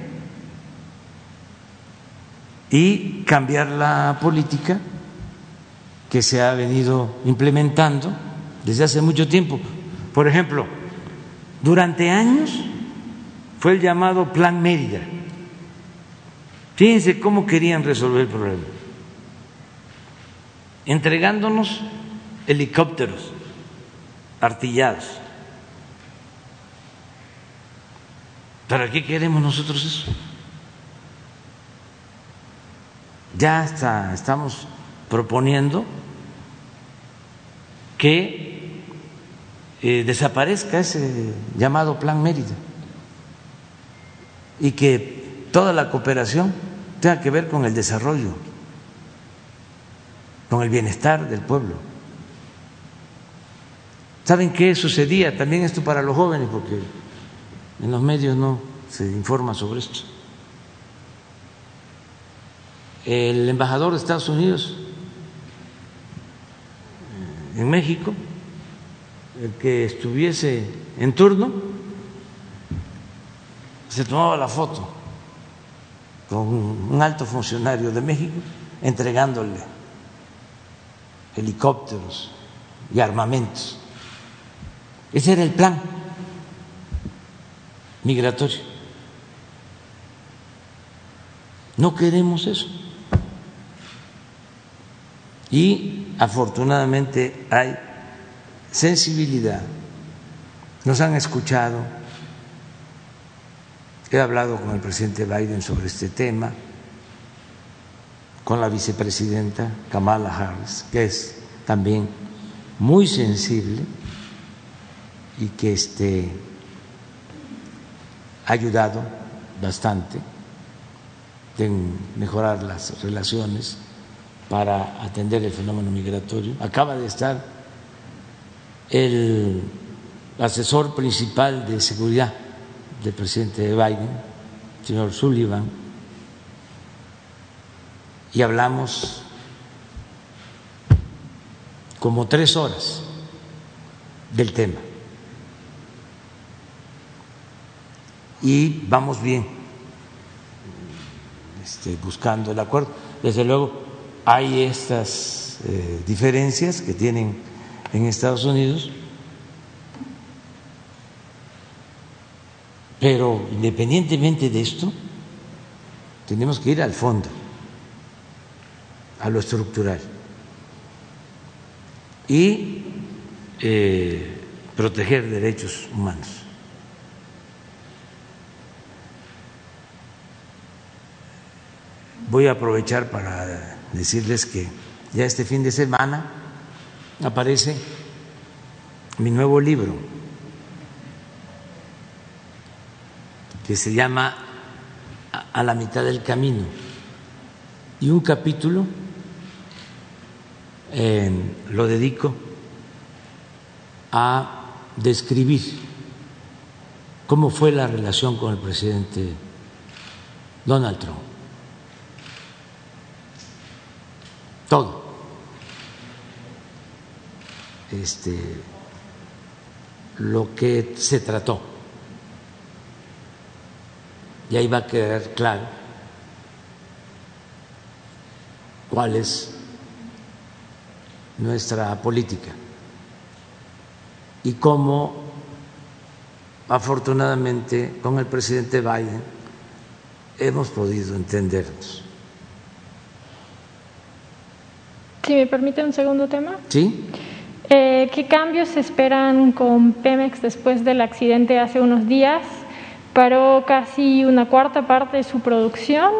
y cambiar la política que se ha venido implementando desde hace mucho tiempo. Por ejemplo, durante años fue el llamado Plan Mérida. Fíjense cómo querían resolver el problema. Entregándonos helicópteros artillados. ¿Para qué queremos nosotros eso? Ya estamos proponiendo que eh, desaparezca ese llamado Plan Mérida y que toda la cooperación tenga que ver con el desarrollo, con el bienestar del pueblo. ¿Saben qué sucedía? También esto para los jóvenes, porque en los medios no se informa sobre esto. El embajador de Estados Unidos en México, el que estuviese en turno, se tomaba la foto con un alto funcionario de México entregándole helicópteros y armamentos. Ese era el plan migratorio. No queremos eso. Y afortunadamente hay sensibilidad, nos han escuchado, he hablado con el presidente Biden sobre este tema, con la vicepresidenta Kamala Harris, que es también muy sensible y que este, ayudado bastante en mejorar las relaciones para atender el fenómeno migratorio. Acaba de estar el asesor principal de seguridad del presidente Biden, señor Sullivan, y hablamos como tres horas del tema. Y vamos bien este, buscando el acuerdo. Desde luego hay estas eh, diferencias que tienen en Estados Unidos, pero independientemente de esto, tenemos que ir al fondo, a lo estructural y eh, proteger derechos humanos. Voy a aprovechar para decirles que ya este fin de semana aparece mi nuevo libro que se llama A la mitad del camino y un capítulo lo dedico a describir cómo fue la relación con el presidente Donald Trump. Todo. Este, lo que se trató. Y ahí va a quedar claro cuál es nuestra política y cómo afortunadamente con el presidente Biden hemos podido entendernos. Si me permite un segundo tema. Sí. Eh, ¿Qué cambios se esperan con Pemex después del accidente hace unos días? Paró casi una cuarta parte de su producción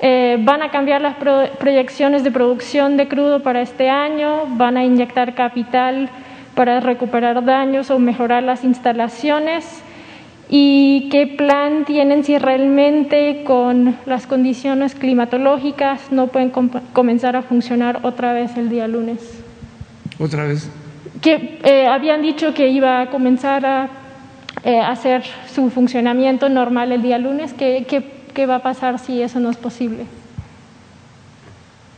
eh, van a cambiar las proyecciones de producción de crudo para este año, van a inyectar capital para recuperar daños o mejorar las instalaciones y qué plan tienen si realmente con las condiciones climatológicas no pueden comenzar a funcionar otra vez el día lunes. ¿Otra vez? Que eh, habían dicho que iba a comenzar a eh, hacer su funcionamiento normal el día lunes. ¿Qué, qué qué va a pasar si eso no es posible?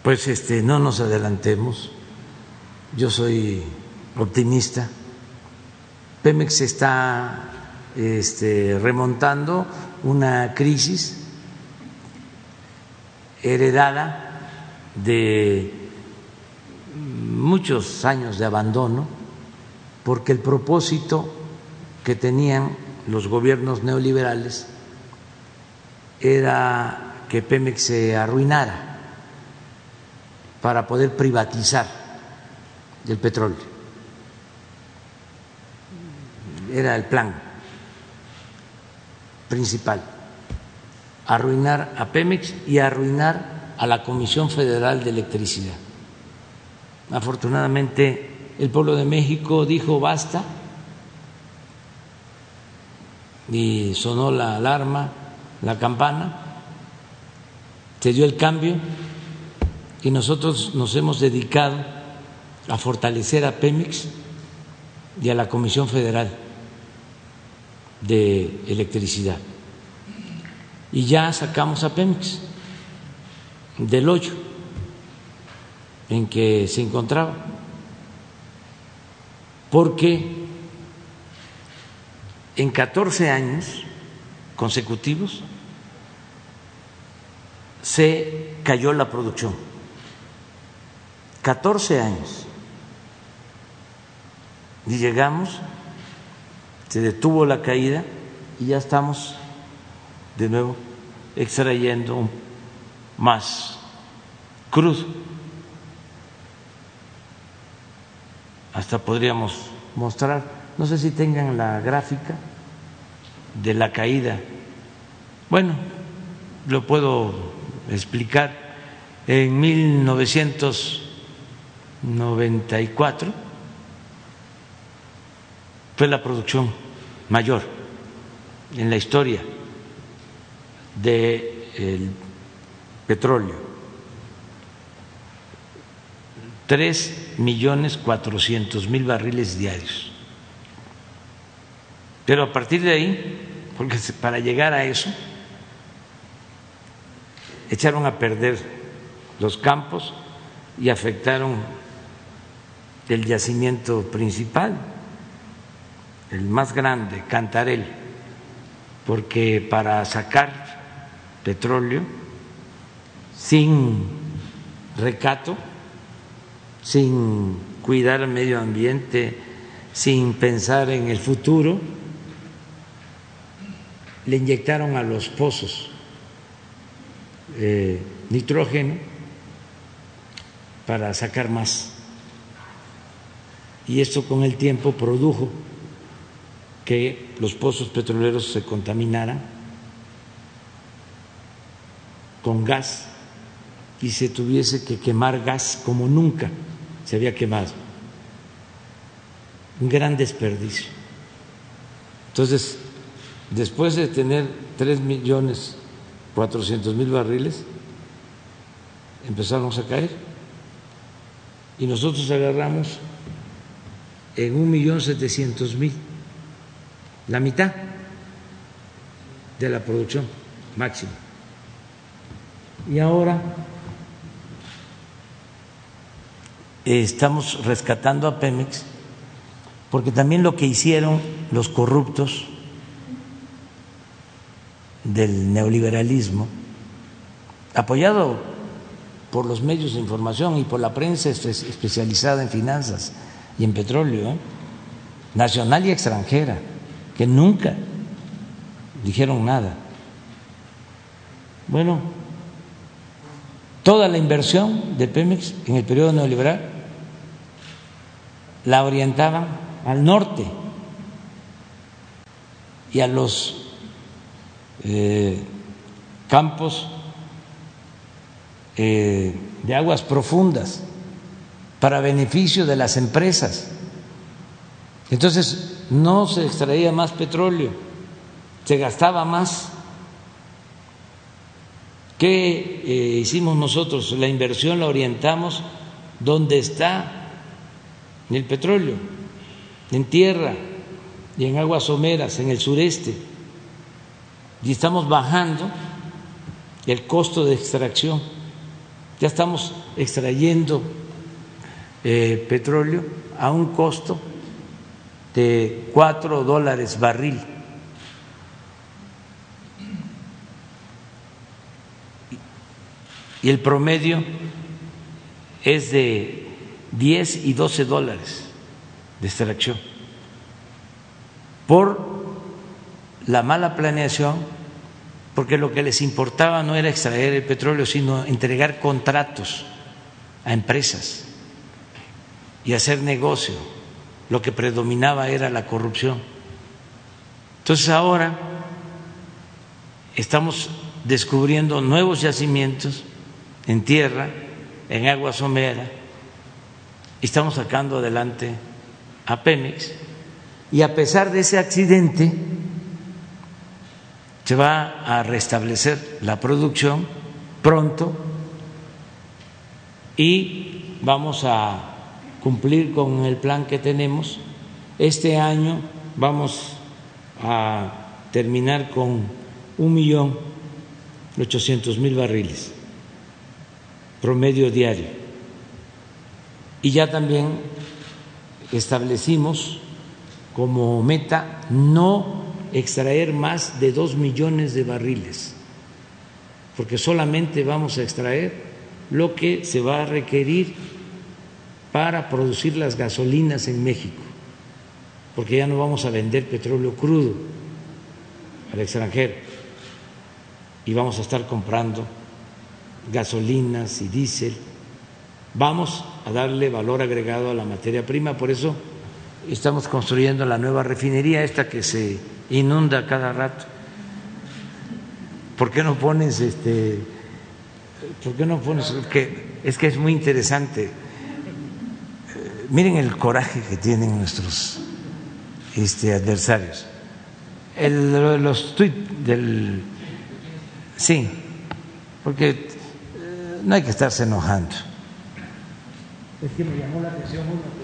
Pues este, no nos adelantemos. Yo soy optimista. Pemex está este, remontando una crisis heredada de muchos años de abandono, porque el propósito que tenían los gobiernos neoliberales era que Pemex se arruinara para poder privatizar el petróleo. Era el plan principal, arruinar a Pemex y arruinar a la Comisión Federal de Electricidad. Afortunadamente el pueblo de México dijo basta y sonó la alarma la campana, se dio el cambio y nosotros nos hemos dedicado a fortalecer a Pemex y a la Comisión Federal de Electricidad. Y ya sacamos a Pemex del hoyo en que se encontraba, porque en 14 años consecutivos se cayó la producción. 14 años. Y llegamos, se detuvo la caída y ya estamos de nuevo extrayendo más crudo. Hasta podríamos mostrar, no sé si tengan la gráfica de la caída. Bueno, lo puedo explicar. En 1994 fue la producción mayor en la historia del petróleo. Tres millones cuatrocientos mil barriles diarios. Pero a partir de ahí, porque para llegar a eso, echaron a perder los campos y afectaron el yacimiento principal, el más grande, Cantarel, porque para sacar petróleo sin recato, sin cuidar el medio ambiente, sin pensar en el futuro, le inyectaron a los pozos eh, nitrógeno para sacar más. Y esto con el tiempo produjo que los pozos petroleros se contaminaran con gas y se tuviese que quemar gas como nunca se había quemado. Un gran desperdicio. Entonces, después de tener tres millones cuatrocientos mil barriles, empezamos a caer. Y nosotros agarramos en un millón setecientos mil, la mitad de la producción máxima. Y ahora estamos rescatando a Pemex porque también lo que hicieron los corruptos del neoliberalismo, apoyado por los medios de información y por la prensa especializada en finanzas y en petróleo, ¿eh? nacional y extranjera, que nunca dijeron nada. Bueno, toda la inversión de Pemex en el periodo neoliberal la orientaban al norte y a los eh, campos eh, de aguas profundas para beneficio de las empresas. Entonces no se extraía más petróleo, se gastaba más. ¿Qué eh, hicimos nosotros? La inversión la orientamos donde está el petróleo, en tierra y en aguas someras, en el sureste y estamos bajando el costo de extracción. Ya estamos extrayendo eh, petróleo a un costo de cuatro dólares barril. Y el promedio es de 10 y 12 dólares de extracción por la mala planeación, porque lo que les importaba no era extraer el petróleo, sino entregar contratos a empresas y hacer negocio. Lo que predominaba era la corrupción. Entonces ahora estamos descubriendo nuevos yacimientos en tierra, en agua somera, y estamos sacando adelante a Pemex. Y a pesar de ese accidente, se va a restablecer la producción pronto y vamos a cumplir con el plan que tenemos. Este año vamos a terminar con un millón ochocientos mil barriles promedio diario. Y ya también establecimos como meta no extraer más de dos millones de barriles, porque solamente vamos a extraer lo que se va a requerir para producir las gasolinas en México, porque ya no vamos a vender petróleo crudo al extranjero y vamos a estar comprando gasolinas y diésel. Vamos a darle valor agregado a la materia prima, por eso estamos construyendo la nueva refinería, esta que se inunda cada rato. ¿Por qué no pones este? ¿Por qué no pones? Que es que es muy interesante. Miren el coraje que tienen nuestros este, adversarios. El, los tweets del... Sí, porque eh, no hay que estarse enojando. Es que me llamó la atención uno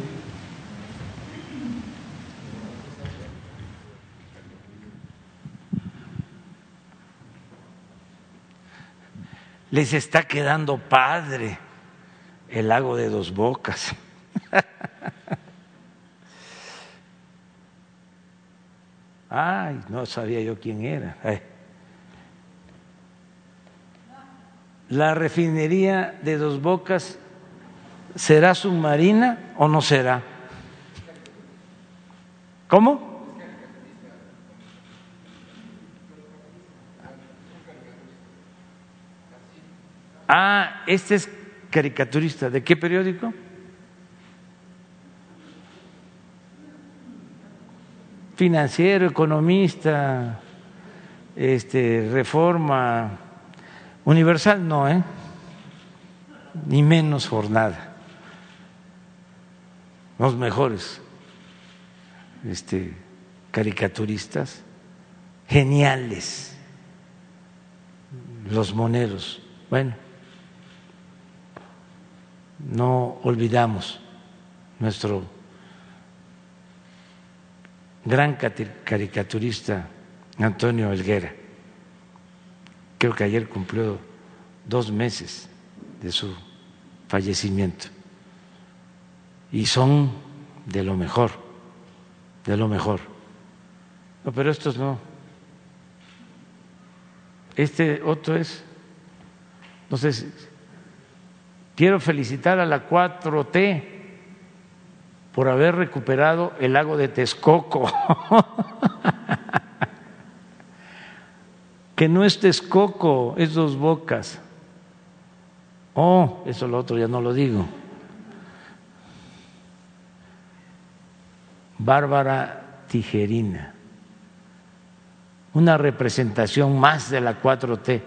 Les está quedando padre el lago de dos bocas. [laughs] no sabía yo quién era. La refinería de dos bocas será submarina o no será? ¿Cómo? Ah, este es caricaturista. ¿De qué periódico? Financiero, economista, este, reforma, universal no, ¿eh? Ni menos jornada. Los mejores este, caricaturistas, geniales, los moneros. Bueno, no olvidamos nuestro gran caricaturista Antonio Elguera. Creo que ayer cumplió dos meses de su fallecimiento. Y son de lo mejor, de lo mejor. No, pero estos no. Este otro es, no sé Quiero felicitar a la 4T por haber recuperado el lago de Texcoco. [laughs] que no es Texcoco, es dos bocas. Oh, eso lo otro ya no lo digo. Bárbara Tijerina, una representación más de la 4T,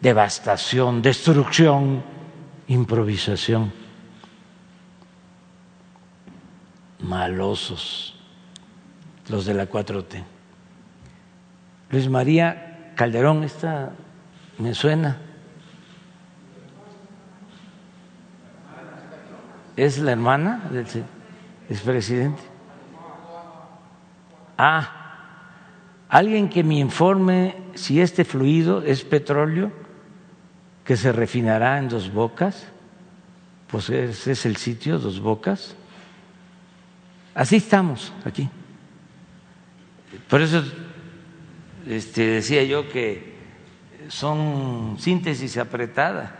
devastación, destrucción improvisación, malosos los de la 4T. Luis María Calderón, esta me suena. ¿Es la hermana del expresidente? Ah, alguien que me informe si este fluido es petróleo que se refinará en Dos Bocas, pues ese es el sitio, Dos Bocas. Así estamos aquí. Por eso este, decía yo que son síntesis apretadas.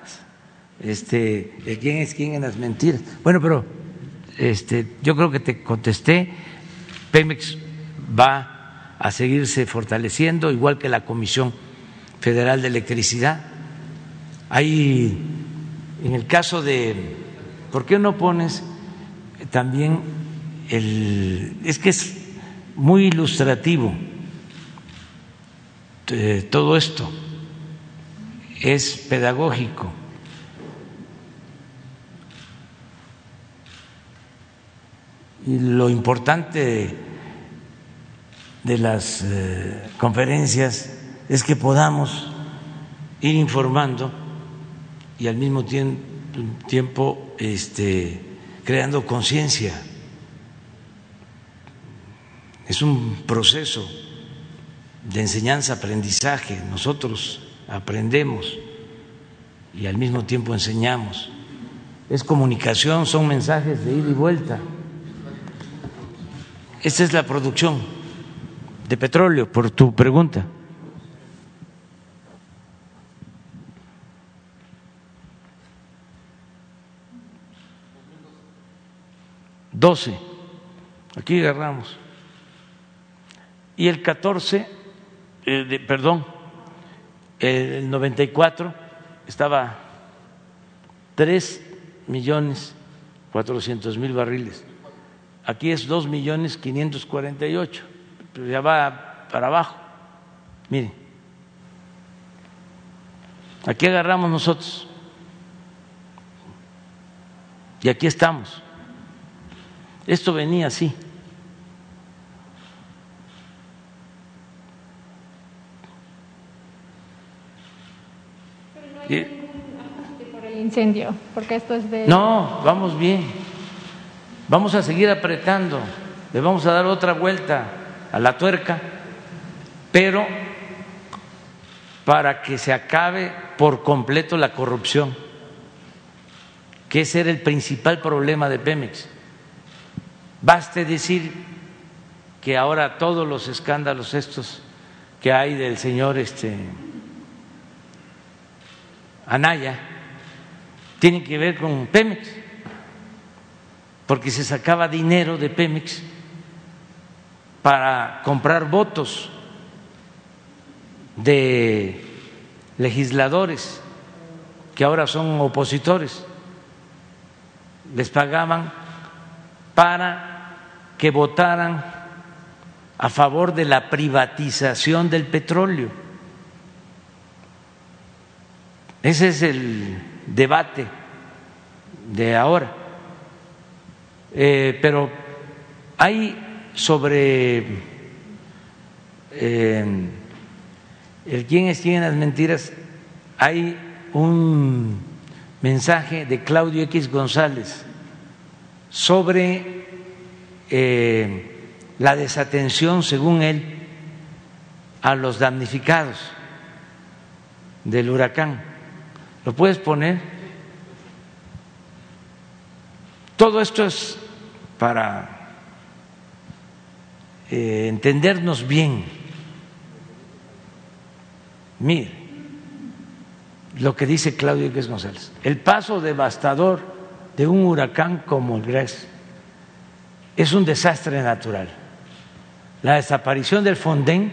Este, quién es quién en las mentiras. Bueno, pero este, yo creo que te contesté. Pemex va a seguirse fortaleciendo, igual que la Comisión Federal de Electricidad hay, en el caso de, ¿por qué no pones también el, es que es muy ilustrativo eh, todo esto, es pedagógico. Y lo importante de las eh, conferencias es que podamos ir informando y al mismo tiempo este, creando conciencia. Es un proceso de enseñanza-aprendizaje. Nosotros aprendemos y al mismo tiempo enseñamos. Es comunicación, son mensajes de ida y vuelta. Esta es la producción de petróleo, por tu pregunta. 12, aquí agarramos. Y el 14, eh, perdón, el 94 estaba 3 millones 400 mil barriles. Aquí es 2 millones 548, pero ya va para abajo. Miren, aquí agarramos nosotros. Y aquí estamos. Esto venía así. Por el incendio, porque esto es de... No, vamos bien. Vamos a seguir apretando. Le vamos a dar otra vuelta a la tuerca, pero para que se acabe por completo la corrupción, que ese era el principal problema de Pemex. Baste decir que ahora todos los escándalos estos que hay del señor este Anaya tienen que ver con Pemex, porque se sacaba dinero de Pemex para comprar votos de legisladores que ahora son opositores. Les pagaban para que votaran a favor de la privatización del petróleo. Ese es el debate de ahora. Eh, pero hay sobre eh, el quién es quién en las mentiras, hay un mensaje de Claudio X González sobre eh, la desatención, según él, a los damnificados del huracán. ¿Lo puedes poner? Todo esto es para eh, entendernos bien. Mire lo que dice Claudio Iglesias González. El paso devastador de un huracán como el Gres es un desastre natural. La desaparición del Fonden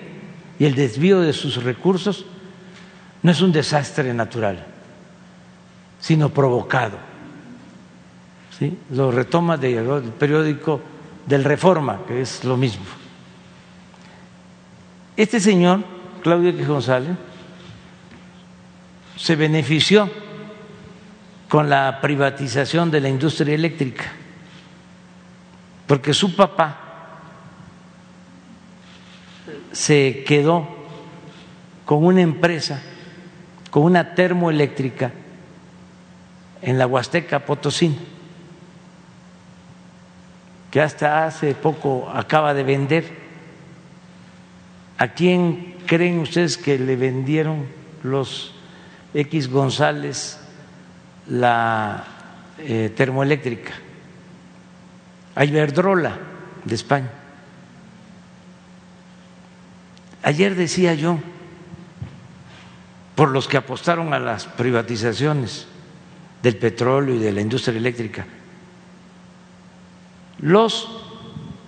y el desvío de sus recursos no es un desastre natural, sino provocado. ¿Sí? Lo retoma del periódico del Reforma, que es lo mismo. Este señor, Claudio X. González, se benefició con la privatización de la industria eléctrica, porque su papá se quedó con una empresa, con una termoeléctrica en la Huasteca Potosí, que hasta hace poco acaba de vender ¿A quién creen ustedes que le vendieron los X González la eh, termoeléctrica? A Iberdrola de España. Ayer decía yo, por los que apostaron a las privatizaciones del petróleo y de la industria eléctrica, los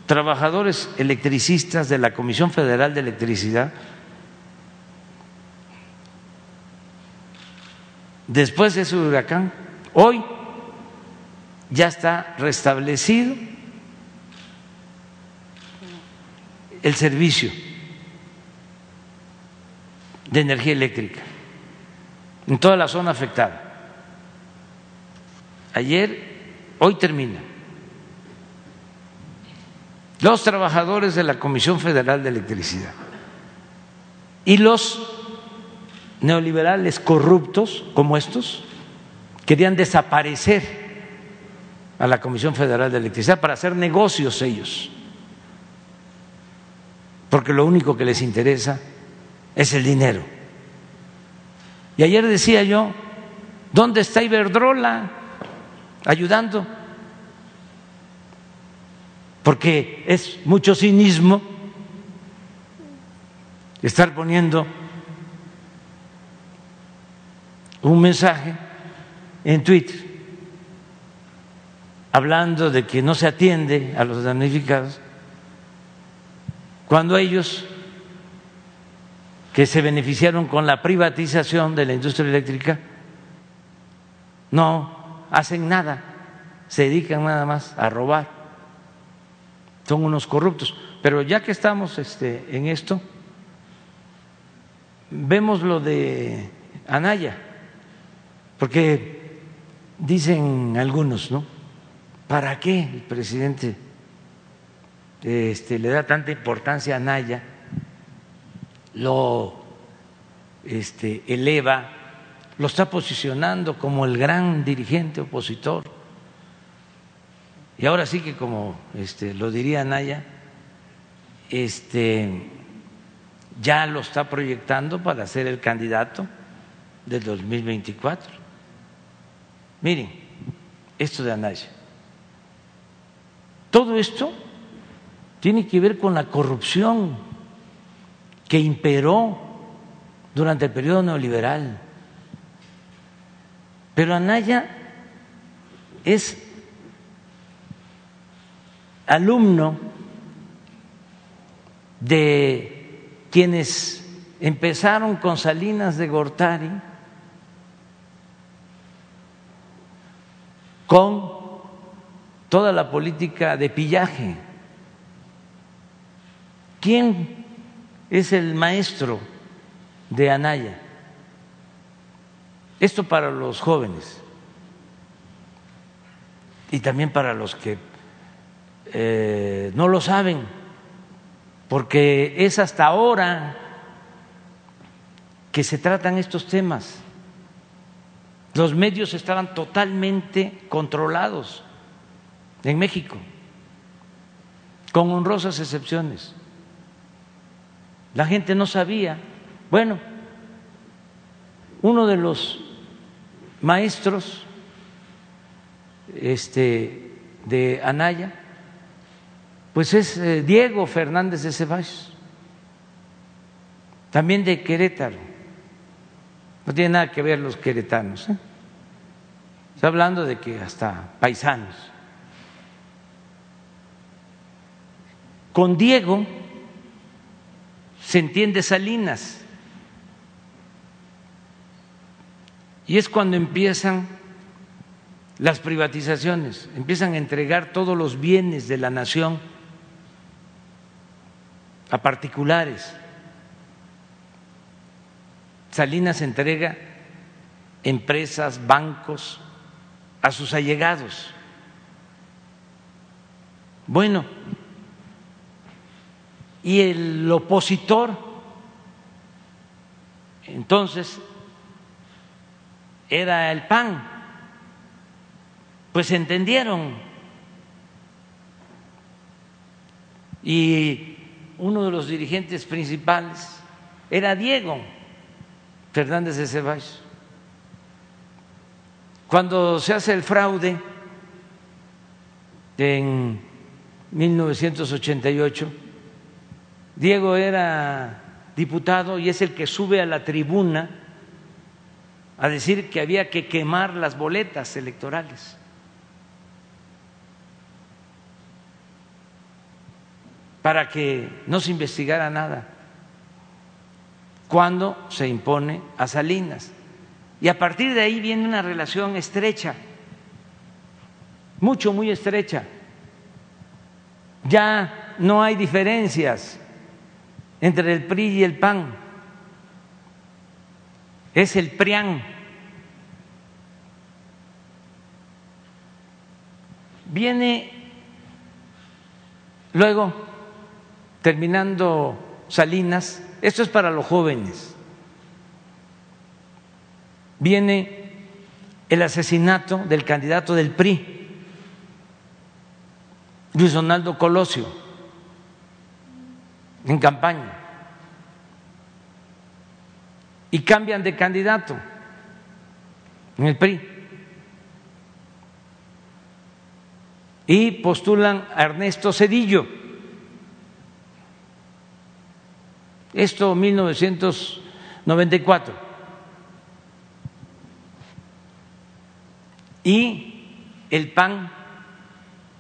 trabajadores electricistas de la Comisión Federal de Electricidad, después de ese huracán, hoy ya está restablecido el servicio de energía eléctrica en toda la zona afectada. Ayer, hoy termina. Los trabajadores de la Comisión Federal de Electricidad y los neoliberales corruptos como estos querían desaparecer a la Comisión Federal de Electricidad para hacer negocios ellos, porque lo único que les interesa es el dinero. Y ayer decía yo, ¿dónde está Iberdrola ayudando? porque es mucho cinismo estar poniendo un mensaje en Twitter hablando de que no se atiende a los damnificados cuando ellos que se beneficiaron con la privatización de la industria eléctrica no hacen nada, se dedican nada más a robar son unos corruptos. Pero ya que estamos este, en esto, vemos lo de Anaya, porque dicen algunos, ¿no? ¿Para qué el presidente este, le da tanta importancia a Anaya? Lo este, eleva lo está posicionando como el gran dirigente opositor. Y ahora sí que como este, lo diría Naya, este, ya lo está proyectando para ser el candidato del 2024. Miren, esto de Anaya. Todo esto tiene que ver con la corrupción que imperó durante el periodo neoliberal. Pero Anaya es alumno de quienes empezaron con Salinas de Gortari, con toda la política de pillaje. ¿Quién es el maestro de Anaya? Esto para los jóvenes y también para los que eh, no lo saben, porque es hasta ahora que se tratan estos temas. Los medios estaban totalmente controlados en México, con honrosas excepciones. La gente no sabía. Bueno, uno de los maestros este, de Anaya, pues es eh, Diego Fernández de Ceballos, también de Querétaro. No tiene nada que ver los queretanos. ¿eh? Está hablando de que hasta paisanos. Con Diego se entiende Salinas. Y es cuando empiezan las privatizaciones, empiezan a entregar todos los bienes de la nación a particulares. Salinas entrega empresas, bancos a sus allegados. Bueno, y el opositor, entonces, era el PAN, pues entendieron. Y uno de los dirigentes principales era Diego Fernández de Ceballos. Cuando se hace el fraude en 1988, Diego era diputado y es el que sube a la tribuna a decir que había que quemar las boletas electorales. para que no se investigara nada cuando se impone a Salinas. Y a partir de ahí viene una relación estrecha, mucho, muy estrecha. Ya no hay diferencias entre el PRI y el PAN. Es el PRIAN. Viene luego terminando Salinas, esto es para los jóvenes, viene el asesinato del candidato del PRI, Luis Donaldo Colosio, en campaña, y cambian de candidato en el PRI. Y postulan a Ernesto Cedillo Esto 1994. Y el PAN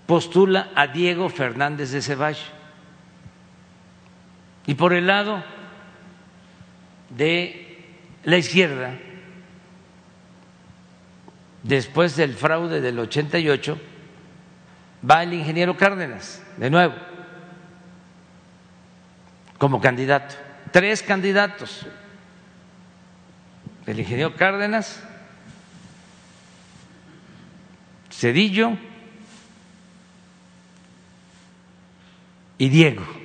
postula a Diego Fernández de Ceballos. Y por el lado de la izquierda, después del fraude del 88, va el ingeniero Cárdenas, de nuevo, como candidato tres candidatos, el ingeniero Cárdenas, Cedillo y Diego.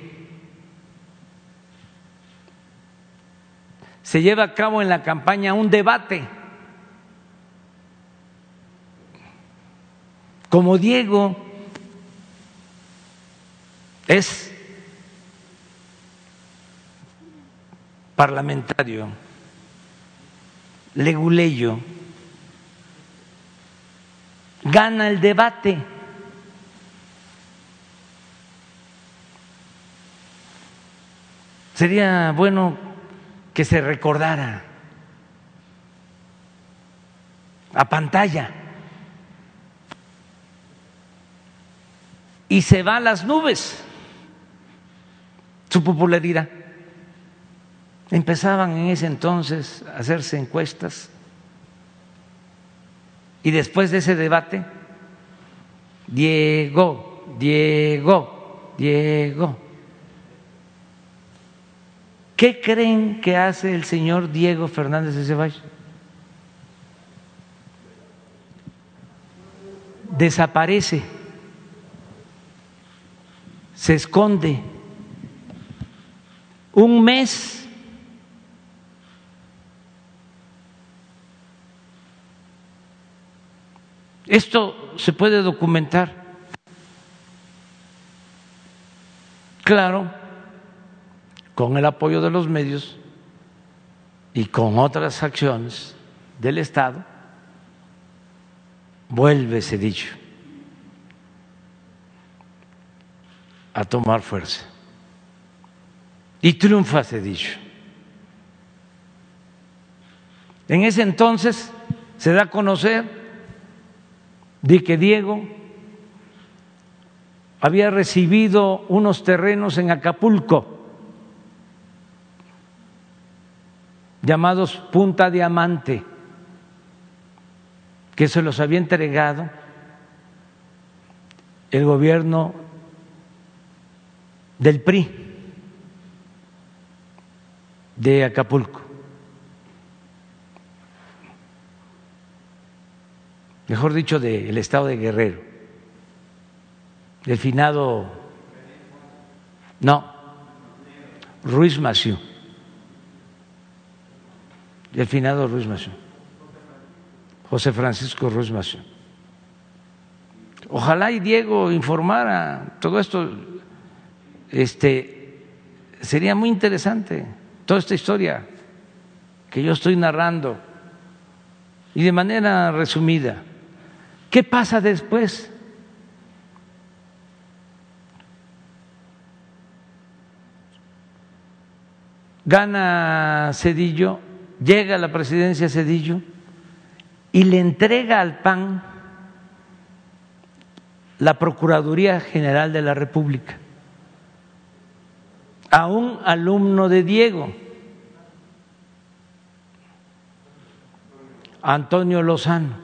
se lleva a cabo en la campaña un debate. Como Diego es parlamentario, leguleyo, gana el debate. Sería bueno que se recordara a pantalla y se va a las nubes su popularidad. Empezaban en ese entonces a hacerse encuestas y después de ese debate, Diego, Diego, Diego. ¿Qué creen que hace el señor Diego Fernández de Ceballos? Desaparece, se esconde un mes Esto se puede documentar. Claro, con el apoyo de los medios y con otras acciones del Estado, vuelve ese dicho a tomar fuerza. Y triunfa ese dicho. En ese entonces se da a conocer de que Diego había recibido unos terrenos en Acapulco llamados Punta Diamante, que se los había entregado el gobierno del PRI de Acapulco. mejor dicho, del estado de Guerrero, del finado, no, Ruiz Maciú, del finado Ruiz José Francisco Ruiz. Ojalá y Diego informara todo esto, este, sería muy interesante toda esta historia que yo estoy narrando y de manera resumida. ¿Qué pasa después? Gana Cedillo, llega a la presidencia Cedillo y le entrega al PAN la Procuraduría General de la República a un alumno de Diego, Antonio Lozano.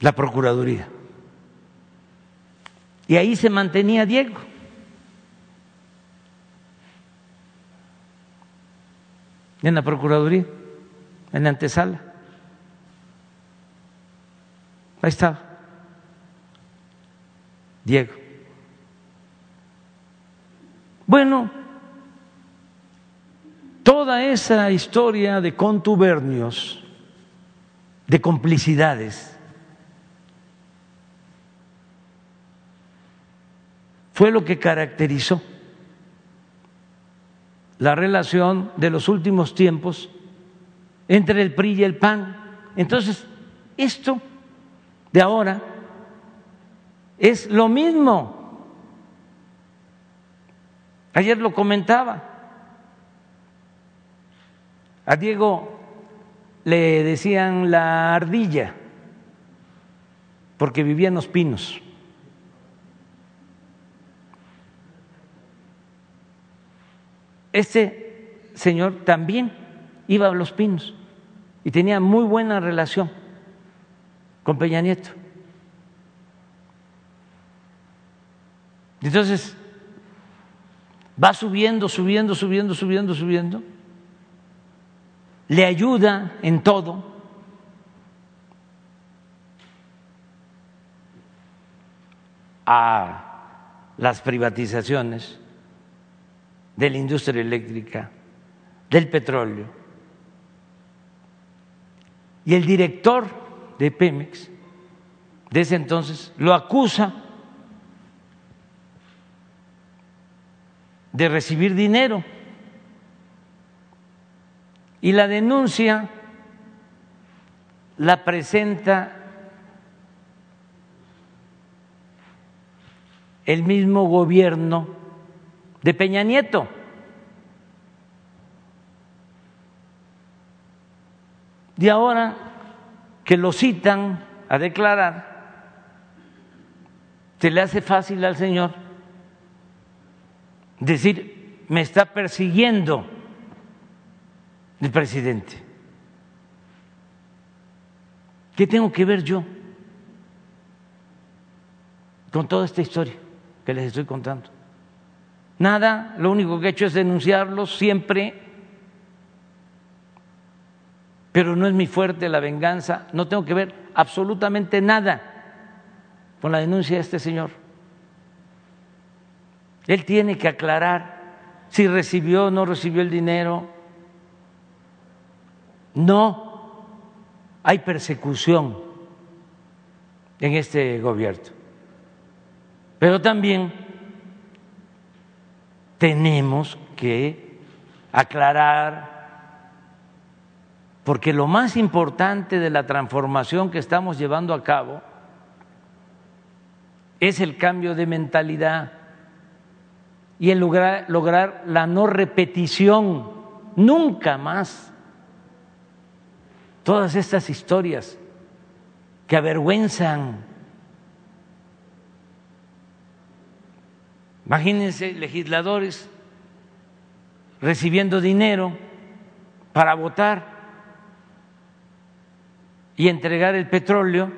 la Procuraduría. Y ahí se mantenía Diego. En la Procuraduría, en la antesala. Ahí estaba. Diego. Bueno, toda esa historia de contubernios, de complicidades, fue lo que caracterizó la relación de los últimos tiempos entre el PRI y el PAN. Entonces, esto de ahora es lo mismo. Ayer lo comentaba. A Diego le decían la ardilla porque vivía en los pinos. Este señor también iba a Los Pinos y tenía muy buena relación con Peña Nieto. Entonces, va subiendo, subiendo, subiendo, subiendo, subiendo. Le ayuda en todo. a las privatizaciones de la industria eléctrica, del petróleo. Y el director de Pemex de ese entonces lo acusa de recibir dinero y la denuncia la presenta el mismo gobierno de Peña Nieto. Y ahora que lo citan a declarar, se le hace fácil al señor decir, me está persiguiendo el presidente. ¿Qué tengo que ver yo con toda esta historia que les estoy contando? Nada, lo único que he hecho es denunciarlos siempre pero no es mi fuerte la venganza, no tengo que ver absolutamente nada con la denuncia de este señor. Él tiene que aclarar si recibió o no recibió el dinero. No hay persecución en este gobierno, pero también tenemos que aclarar porque lo más importante de la transformación que estamos llevando a cabo es el cambio de mentalidad y el lograr, lograr la no repetición, nunca más. Todas estas historias que avergüenzan. Imagínense legisladores recibiendo dinero para votar y entregar el petróleo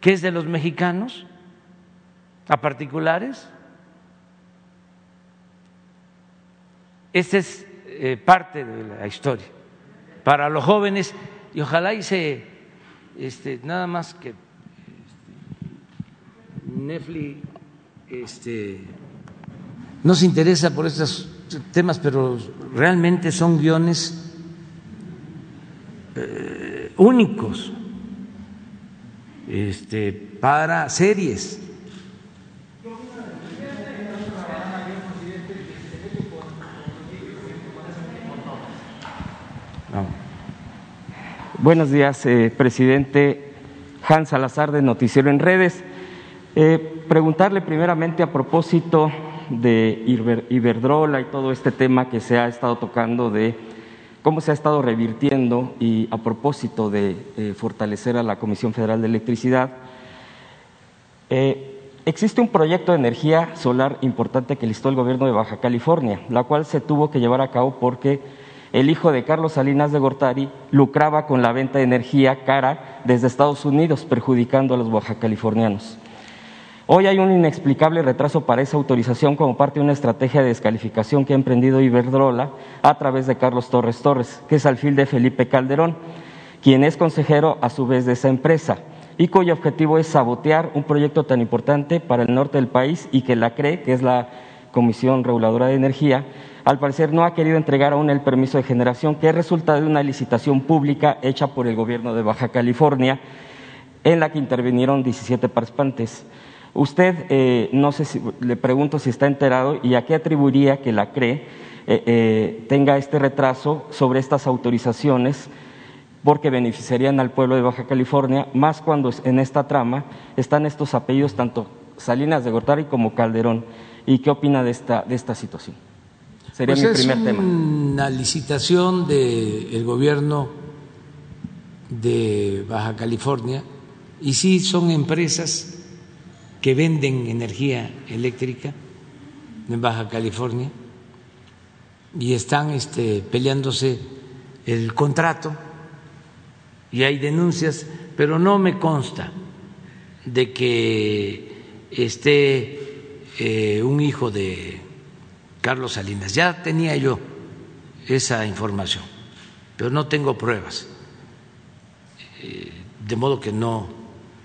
que es de los mexicanos a particulares. Esta es eh, parte de la historia para los jóvenes y ojalá hice este, nada más que este, Netflix este, no se interesa por estos temas, pero realmente son guiones eh, únicos este, para series. Buenos días, eh, presidente Hans Salazar de Noticiero en Redes. Eh, preguntarle primeramente a propósito de Iberdrola y todo este tema que se ha estado tocando de cómo se ha estado revirtiendo y a propósito de eh, fortalecer a la Comisión Federal de Electricidad, eh, existe un proyecto de energía solar importante que listó el gobierno de Baja California, la cual se tuvo que llevar a cabo porque el hijo de Carlos Salinas de Gortari lucraba con la venta de energía cara desde Estados Unidos, perjudicando a los bajacalifornianos. Hoy hay un inexplicable retraso para esa autorización como parte de una estrategia de descalificación que ha emprendido Iberdrola a través de Carlos Torres Torres, que es alfil de Felipe Calderón, quien es consejero a su vez de esa empresa y cuyo objetivo es sabotear un proyecto tan importante para el norte del país y que la CRE, que es la Comisión Reguladora de Energía, al parecer no ha querido entregar aún el permiso de generación, que es resultado de una licitación pública hecha por el gobierno de Baja California, en la que intervinieron 17 participantes. Usted, eh, no sé si le pregunto si está enterado y a qué atribuiría que la CRE eh, eh, tenga este retraso sobre estas autorizaciones, porque beneficiarían al pueblo de Baja California, más cuando en esta trama están estos apellidos, tanto Salinas de Gortari como Calderón. ¿Y qué opina de esta, de esta situación? Sería pues mi primer tema. Una licitación del gobierno de Baja California, y sí son empresas que venden energía eléctrica en Baja California y están este, peleándose el contrato y hay denuncias, pero no me consta de que esté eh, un hijo de Carlos Salinas. Ya tenía yo esa información, pero no tengo pruebas, eh, de modo que no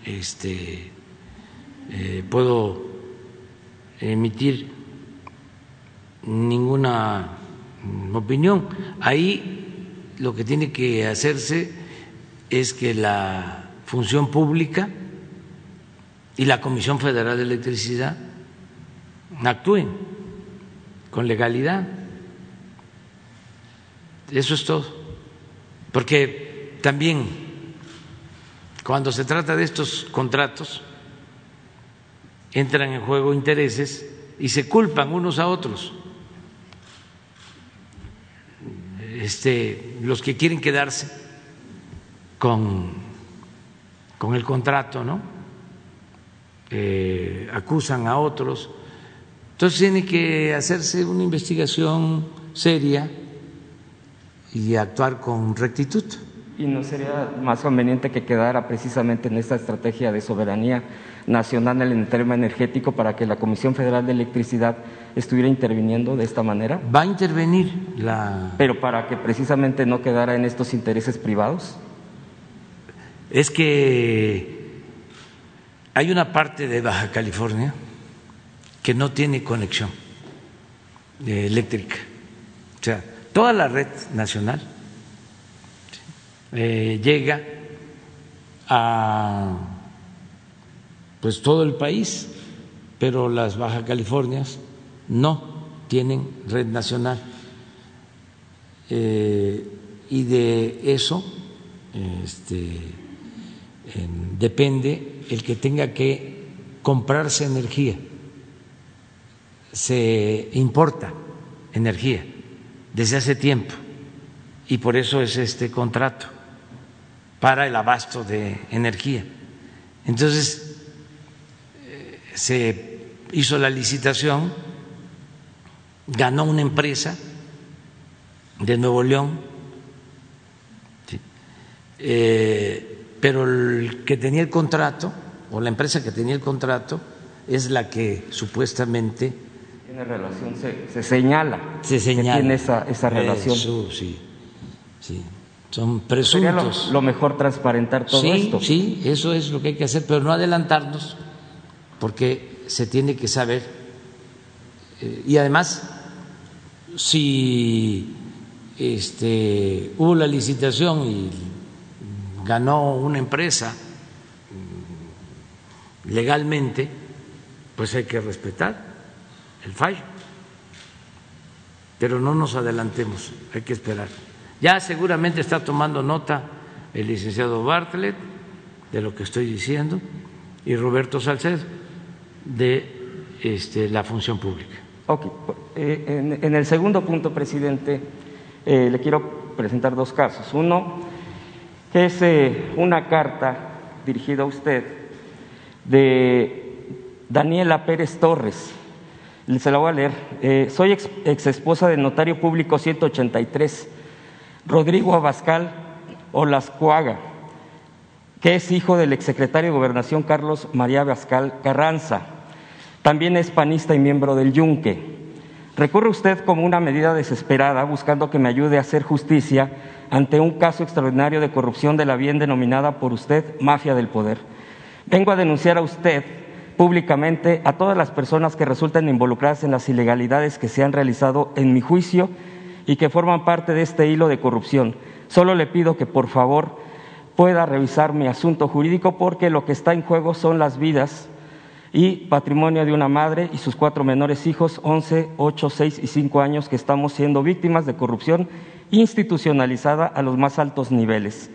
este, eh, puedo emitir ninguna opinión. Ahí lo que tiene que hacerse es que la función pública y la Comisión Federal de Electricidad actúen con legalidad. Eso es todo. Porque también cuando se trata de estos contratos entran en juego intereses y se culpan unos a otros. Este, los que quieren quedarse con, con el contrato, ¿no? Eh, acusan a otros. Entonces tiene que hacerse una investigación seria y actuar con rectitud. ¿Y no sería más conveniente que quedara precisamente en esta estrategia de soberanía nacional en el tema energético para que la Comisión Federal de Electricidad estuviera interviniendo de esta manera? Va a intervenir la... Pero para que precisamente no quedara en estos intereses privados. Es que hay una parte de Baja California que no tiene conexión eléctrica. O sea, toda la red nacional eh, llega a pues todo el país, pero las Baja Californias no tienen red nacional. Eh, y de eso este, depende el que tenga que comprarse energía. Se importa energía desde hace tiempo y por eso es este contrato para el abasto de energía. Entonces, eh, se hizo la licitación, ganó una empresa de Nuevo León, eh, pero el que tenía el contrato, o la empresa que tenía el contrato, es la que supuestamente... Tiene relación, se, señala. Se señala. Que tiene esa, esa relación. sí, sí son presuntos. Lo, mejor transparentar todo esto. Sí, eso es lo que hay que hacer, pero no adelantarnos, porque se tiene que saber. Eh, y además, si este, hubo la licitación y ganó una empresa mm, legalmente, pues hay que respetar el fallo. Pero no nos adelantemos, hay que esperar. Ya seguramente está tomando nota el licenciado Bartlett de lo que estoy diciendo y Roberto Salcedo de este, la función pública. Ok, eh, en, el segundo punto, presidente, eh, le quiero presentar dos casos. Uno es eh, una carta dirigida a usted de Daniela Pérez Torres. Se la voy a leer. soy ex, ex esposa del notario público 183 Rodrigo Abascal Olascuaga, que es hijo del exsecretario de Gobernación Carlos María Abascal Carranza. También es panista y miembro del Yunque. Recurre usted como una medida desesperada buscando que me ayude a hacer justicia ante un caso extraordinario de corrupción de la bien denominada por usted mafia del poder. Vengo a denunciar a usted públicamente a todas las personas que resultan involucradas en las ilegalidades que se han realizado en mi juicio y que forman parte de este hilo de corrupción. Solo le pido que por favor pueda revisar mi asunto jurídico porque lo que está en juego son las vidas y patrimonio de una madre y sus cuatro menores hijos, 11, 8, 6 y 5 años, que estamos siendo víctimas de corrupción institucionalizada a los más altos niveles.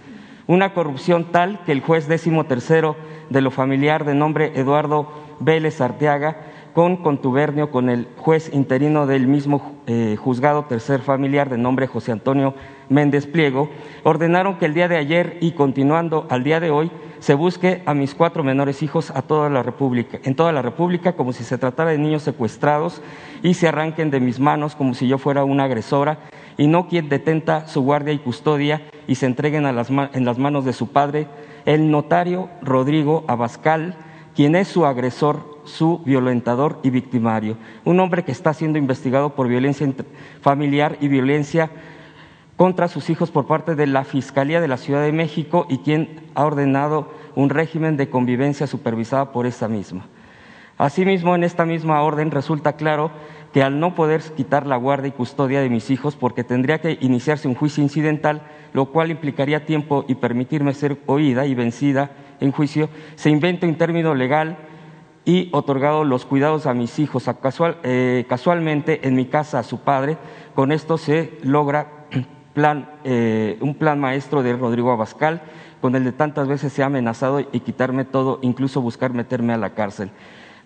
Una corrupción tal que el juez décimo tercero de lo familiar de nombre Eduardo Vélez Arteaga con contubernio con el juez interino del mismo eh, juzgado tercer familiar de nombre José Antonio Méndez Pliego, ordenaron que el día de ayer y continuando al día de hoy se busque a mis cuatro menores hijos a toda la República, en toda la República como si se tratara de niños secuestrados y se arranquen de mis manos como si yo fuera una agresora y no quien detenta su guardia y custodia y se entreguen en las manos de su padre, el notario Rodrigo Abascal, quien es su agresor su violentador y victimario. Un hombre que está siendo investigado por violencia familiar y violencia contra sus hijos por parte de la Fiscalía de la Ciudad de México y quien ha ordenado un régimen de convivencia supervisada por esa misma. Asimismo, en esta misma orden resulta claro que al no poder quitar la guardia y custodia de mis hijos porque tendría que iniciarse un juicio incidental, lo cual implicaría tiempo y permitirme ser oída y vencida en juicio, se inventa un término legal y otorgado los cuidados a mis hijos eh, casualmente en mi casa a su padre. Con esto se logra [clears throat] eh, un plan maestro de Rodrigo Abascal, con el de tantas veces se ha amenazado y quitarme todo, incluso buscar meterme a la cárcel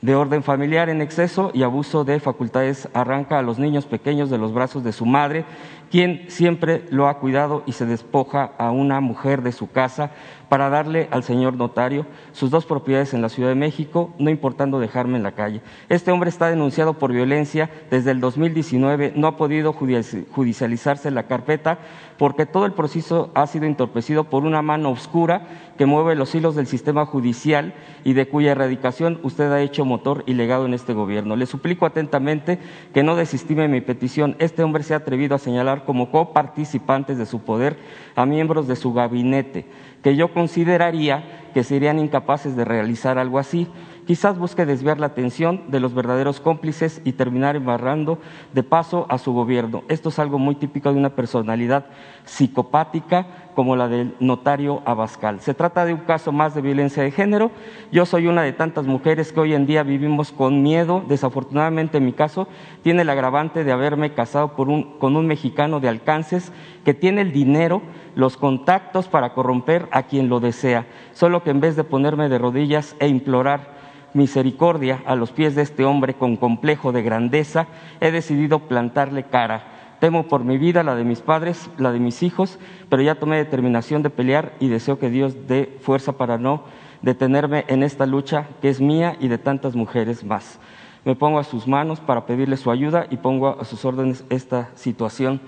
de orden familiar en exceso y abuso de facultades arranca a los niños pequeños de los brazos de su madre, quien siempre lo ha cuidado y se despoja a una mujer de su casa para darle al señor notario sus dos propiedades en la Ciudad de México, no importando dejarme en la calle. Este hombre está denunciado por violencia desde el 2019, no ha podido judicializarse la carpeta porque todo el proceso ha sido entorpecido por una mano oscura que mueve los hilos del sistema judicial y de cuya erradicación usted ha hecho motor y legado en este gobierno. Le suplico atentamente que no desestime mi petición. Este hombre se ha atrevido a señalar como coparticipantes de su poder a miembros de su gabinete que yo consideraría que serían incapaces de realizar algo así. Quizás busque desviar la atención de los verdaderos cómplices y terminar embarrando de paso a su gobierno. Esto es algo muy típico de una personalidad psicopática como la del notario Abascal. Se trata de un caso más de violencia de género. Yo soy una de tantas mujeres que hoy en día vivimos con miedo. Desafortunadamente, en mi caso, tiene el agravante de haberme casado con un mexicano de alcances que tiene el dinero, los contactos para corromper a quien lo desea. Solo que en vez de ponerme de rodillas e implorar misericordia a los pies de este hombre con complejo de grandeza, he decidido plantarle cara. Temo por mi vida, la de mis padres, la de mis hijos, pero ya tomé determinación de pelear y deseo que Dios dé fuerza para no detenerme en esta lucha que es mía y de tantas mujeres más. Me pongo a sus manos para pedirle su ayuda y pongo a sus órdenes esta situación.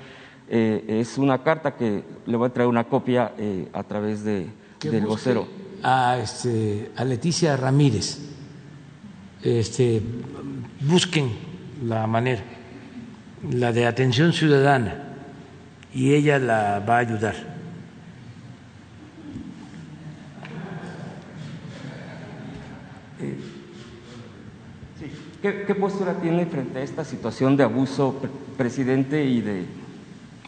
Eh, es una carta que le voy a traer una copia eh, a través de, del vocero. A, este, a Leticia Ramírez este, busquen la manera, la de atención ciudadana, y ella la va a ayudar. ¿Qué, postura tiene frente a esta situación de abuso, presidente, y de...?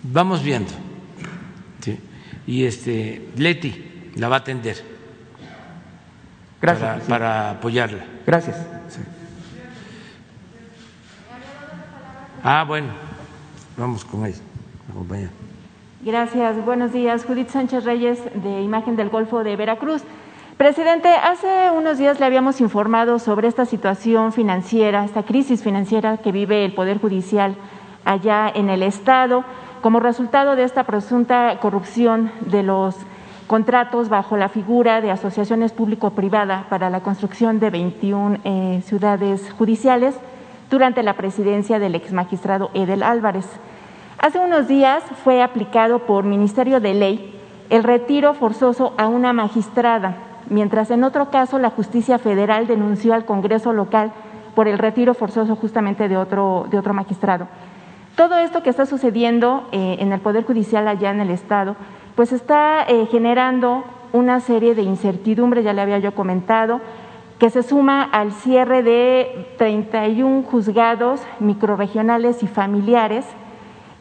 Vamos viendo. Y este, Leti la va a atender. Gracias. para apoyarla. Gracias. Ah, bueno, vamos con ella, compañera. Gracias, buenos días. Judith Sánchez Reyes, de Imagen del Golfo de Veracruz. Presidente, hace unos días le habíamos informado sobre esta situación financiera, esta crisis financiera que vive el Poder Judicial allá en el Estado, como resultado de esta presunta corrupción de los contratos bajo la figura de asociaciones público-privada para la construcción de 21 eh, ciudades judiciales durante la presidencia del exmagistrado Edel Álvarez. Hace unos días fue aplicado por Ministerio de Ley el retiro forzoso a una magistrada, mientras en otro caso la justicia federal denunció al Congreso local por el retiro forzoso justamente de otro, de otro magistrado. Todo esto que está sucediendo eh, en el Poder Judicial allá en el Estado, pues está eh, generando una serie de incertidumbres, ya le había yo comentado, que se suma al cierre de 31 juzgados microregionales y familiares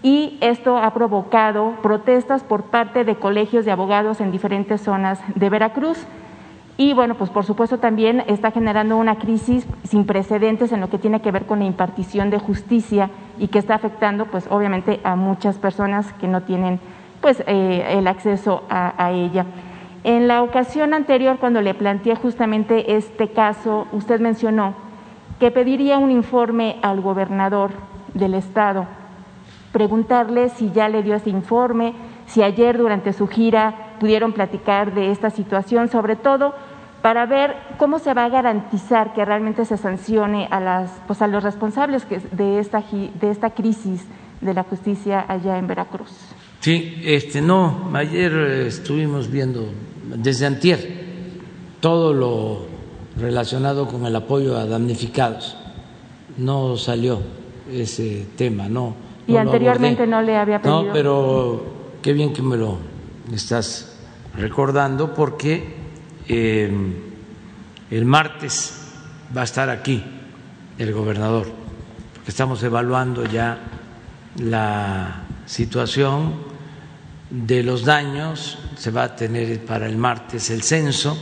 y esto ha provocado protestas por parte de colegios de abogados en diferentes zonas de Veracruz. Y bueno, pues por supuesto también está generando una crisis sin precedentes en lo que tiene que ver con la impartición de justicia y que está afectando pues obviamente a muchas personas que no tienen pues eh, el acceso a ella. En la ocasión anterior, cuando le planteé justamente este caso, usted mencionó que pediría un informe al gobernador del Estado, preguntarle si ya le dio ese informe, si ayer durante su gira pudieron platicar de esta situación, sobre todo para ver cómo se va a garantizar que realmente se sancione a, las, pues a los responsables de esta, de esta crisis de la justicia allá en Veracruz. Sí, este, no, ayer estuvimos viendo desde antier todo lo relacionado con el apoyo a damnificados. No salió ese tema, no. Y anteriormente no le había pedido. No, pero qué bien que me lo estás recordando porque eh, el martes va a estar aquí el gobernador porque estamos evaluando ya la situación de los daños, se va a tener para el martes el censo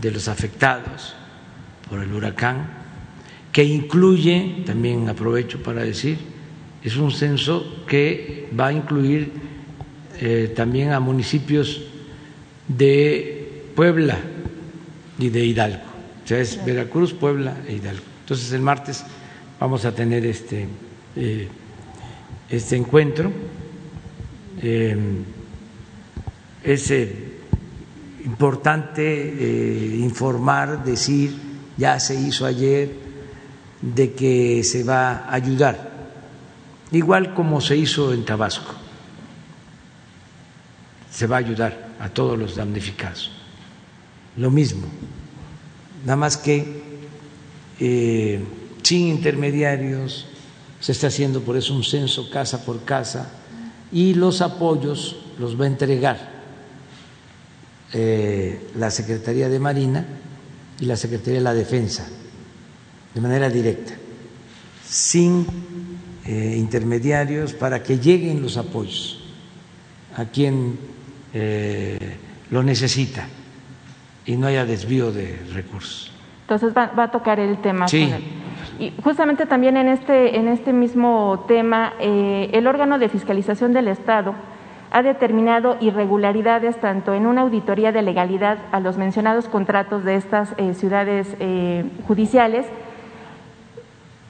de los afectados por el huracán, que incluye, también aprovecho para decir, es un censo que va a incluir eh, también a municipios de Puebla y de Hidalgo. O sea, es Veracruz, Puebla e Hidalgo. Entonces el martes vamos a tener este, eh, este encuentro. Eh, es importante informar, decir, ya se hizo ayer, de que se va a ayudar, igual como se hizo en Tabasco se va a ayudar a todos los damnificados. Lo mismo, nada más que eh, sin intermediarios, se está haciendo por eso un censo casa por casa y los apoyos los va a entregar eh, la Secretaría de Marina y la Secretaría de la Defensa de manera directa, sin eh, intermediarios para que lleguen los apoyos a quien eh, lo necesita y no haya desvío de recursos. Entonces va, a tocar el tema. Sí. Y justamente también en este, en este mismo tema, eh, el órgano de fiscalización del Estado ha determinado irregularidades tanto en una auditoría de legalidad a los mencionados contratos de estas eh, ciudades judiciales,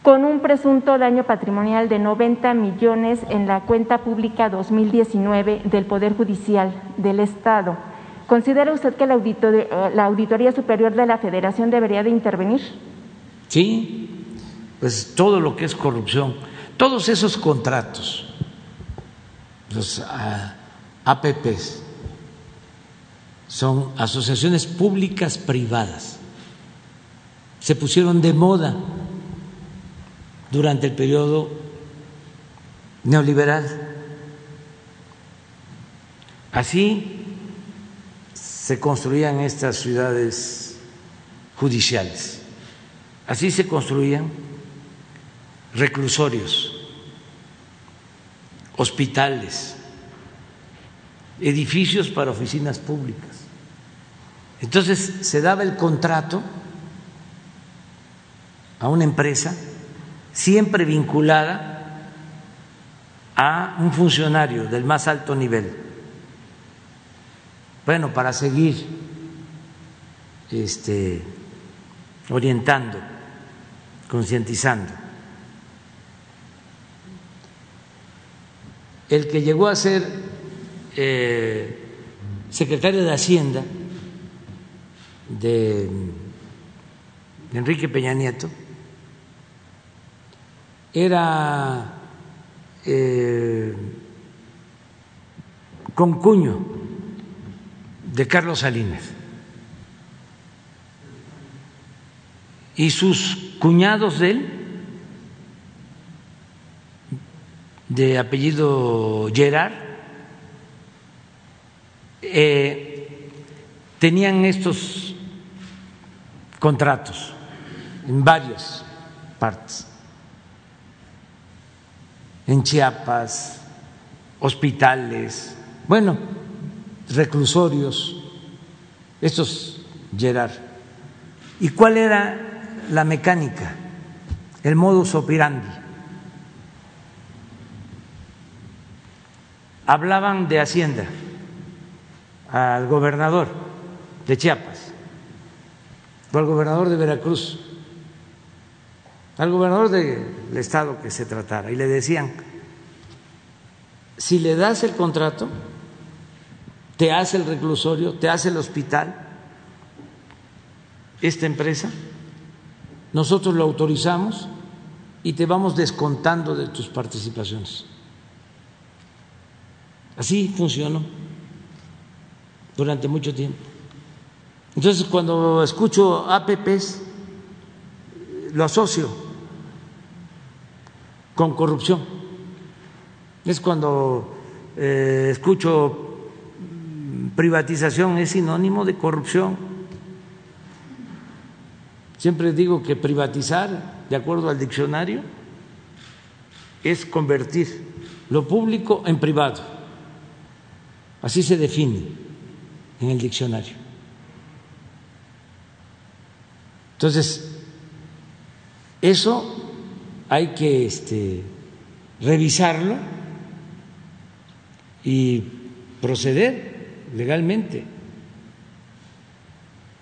con un presunto daño patrimonial de 90 millones en la cuenta pública 2019 del Poder Judicial del Estado. ¿Considera usted que la auditoría, la auditoría Superior de la Federación debería de intervenir? Sí, pues todo lo que es corrupción, todos esos contratos, los APPs, son asociaciones públicas privadas, se pusieron de moda durante el periodo neoliberal. Así se construían estas ciudades judiciales, así se construían reclusorios, hospitales, edificios para oficinas públicas. Entonces se daba el contrato a una empresa siempre vinculada a un funcionario del más alto nivel. Bueno, para seguir este, orientando, concientizando. El que llegó a ser eh, secretario de Hacienda de Enrique Peña Nieto, era eh, concuño de Carlos Salinas. Y sus cuñados de él, de apellido Gerard, eh, tenían estos contratos en varias partes en Chiapas, hospitales, bueno, reclusorios, estos Gerard. ¿Y cuál era la mecánica? El modus operandi. Hablaban de Hacienda al gobernador de Chiapas o al gobernador de Veracruz al gobernador del estado que se tratara y le decían, si le das el contrato, te hace el reclusorio, te hace el hospital, esta empresa, nosotros lo autorizamos y te vamos descontando de tus participaciones. Así funcionó durante mucho tiempo. Entonces, cuando escucho APPs, lo asocio con corrupción. Es cuando eh, escucho privatización, es sinónimo de corrupción. Siempre digo que privatizar, de acuerdo al diccionario, es convertir lo público en privado. Así se define en el diccionario. Entonces, eso hay que este, revisarlo y proceder legalmente.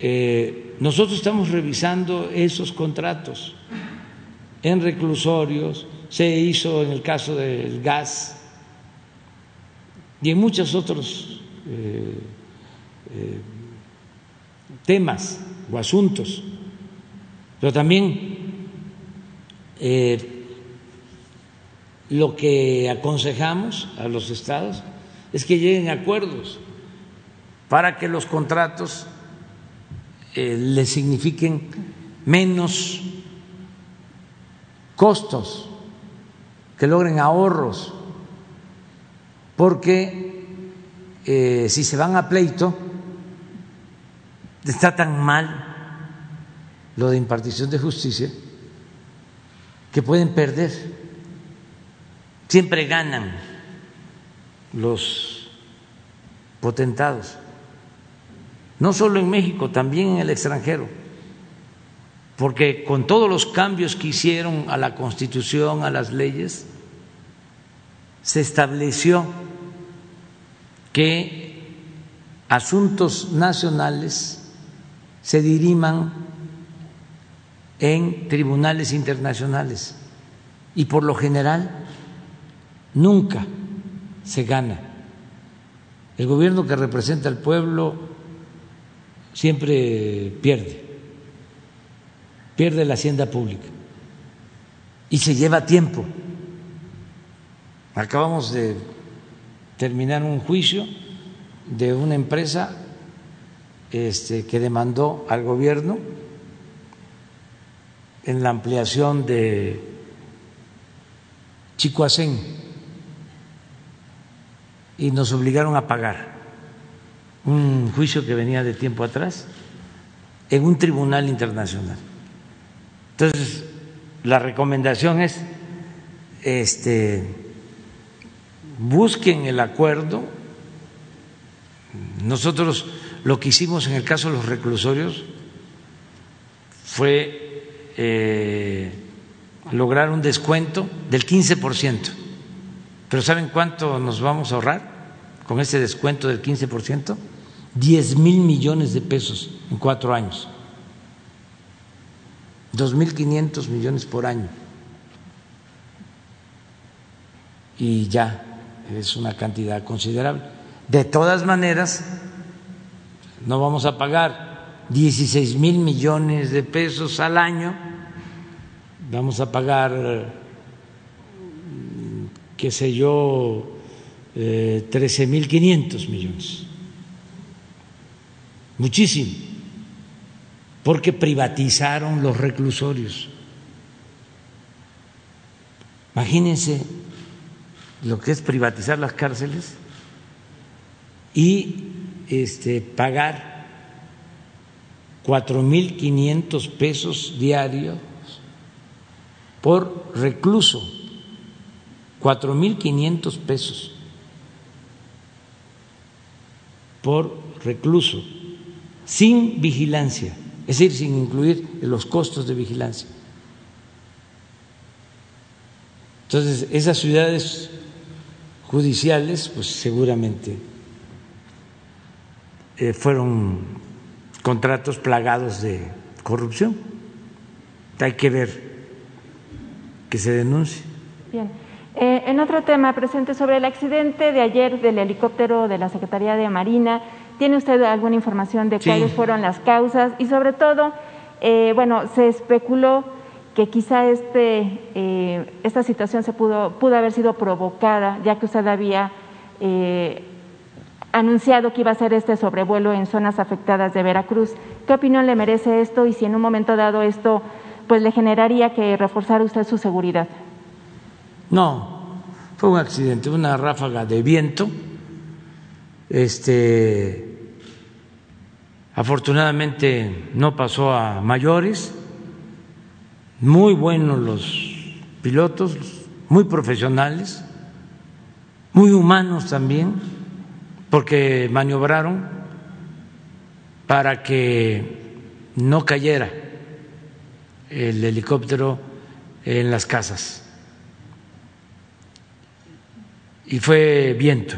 Eh, nosotros estamos revisando esos contratos en reclusorios, se hizo en el caso del gas y en muchos otros eh, eh, temas o asuntos, pero también lo que aconsejamos a los estados es que lleguen a acuerdos para que los contratos eh, le signifiquen menos costos, que logren ahorros, porque eh, si se van a pleito, está tan mal lo de impartición de justicia que pueden perder. Siempre ganan los potentados no solo en México, también en el extranjero, porque con todos los cambios que hicieron a la Constitución, a las leyes, se estableció que asuntos nacionales se diriman en tribunales internacionales y por lo general nunca se gana. El gobierno que representa al pueblo siempre pierde, pierde la hacienda pública y se lleva tiempo. Acabamos de terminar un juicio de una empresa este, que demandó al gobierno en la ampliación de Chicoacén y nos obligaron a pagar un juicio que venía de tiempo atrás en un tribunal internacional. Entonces, la recomendación es este busquen el acuerdo. Nosotros lo que hicimos en el caso de los reclusorios fue eh, lograr un descuento del 15%. Pero ¿saben cuánto nos vamos a ahorrar con ese descuento del 15%? 10 mil millones de pesos en cuatro años, 2.500 millones por año. Y ya es una cantidad considerable. De todas maneras, no vamos a pagar 16 mil millones de pesos al año, vamos a pagar, qué sé yo, eh, 13 mil 500 millones muchísimo, porque privatizaron los reclusorios. Imagínense lo que es privatizar las cárceles y este, pagar cuatro mil quinientos pesos diarios por recluso, cuatro mil quinientos pesos por recluso sin vigilancia, es decir, sin incluir los costos de vigilancia. Entonces, esas ciudades judiciales, pues seguramente eh, fueron contratos plagados de corrupción. Hay que ver que se denuncie. Bien. Eh, en otro tema, presente sobre el accidente de ayer del helicóptero de la Secretaría de Marina, ¿Tiene usted alguna información de cuáles fueron las causas? Y sobre todo, eh, bueno, se especuló que quizá este, eh, esta situación se pudo, pudo haber sido provocada, ya que usted había eh, anunciado que iba a hacer este sobrevuelo en zonas afectadas de Veracruz. ¿Qué opinión le merece esto y si en un momento dado esto pues le generaría que reforzara usted su seguridad? No, fue un accidente, una ráfaga de viento. Este Afortunadamente no pasó a mayores, muy buenos los pilotos, muy profesionales, muy humanos también, porque maniobraron para que no cayera el helicóptero en las casas. Y fue viento.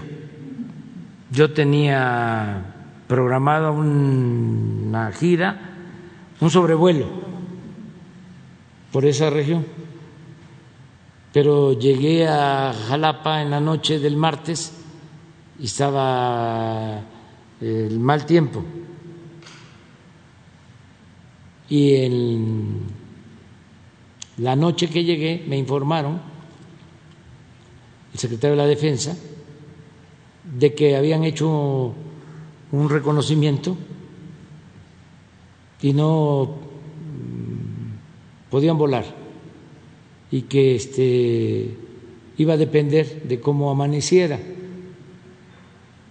Yo tenía programada una gira, un sobrevuelo por esa región, pero llegué a Jalapa en la noche del martes y estaba el mal tiempo. Y en la noche que llegué me informaron, el secretario de la Defensa, de que habían hecho un reconocimiento y no podían volar y que este iba a depender de cómo amaneciera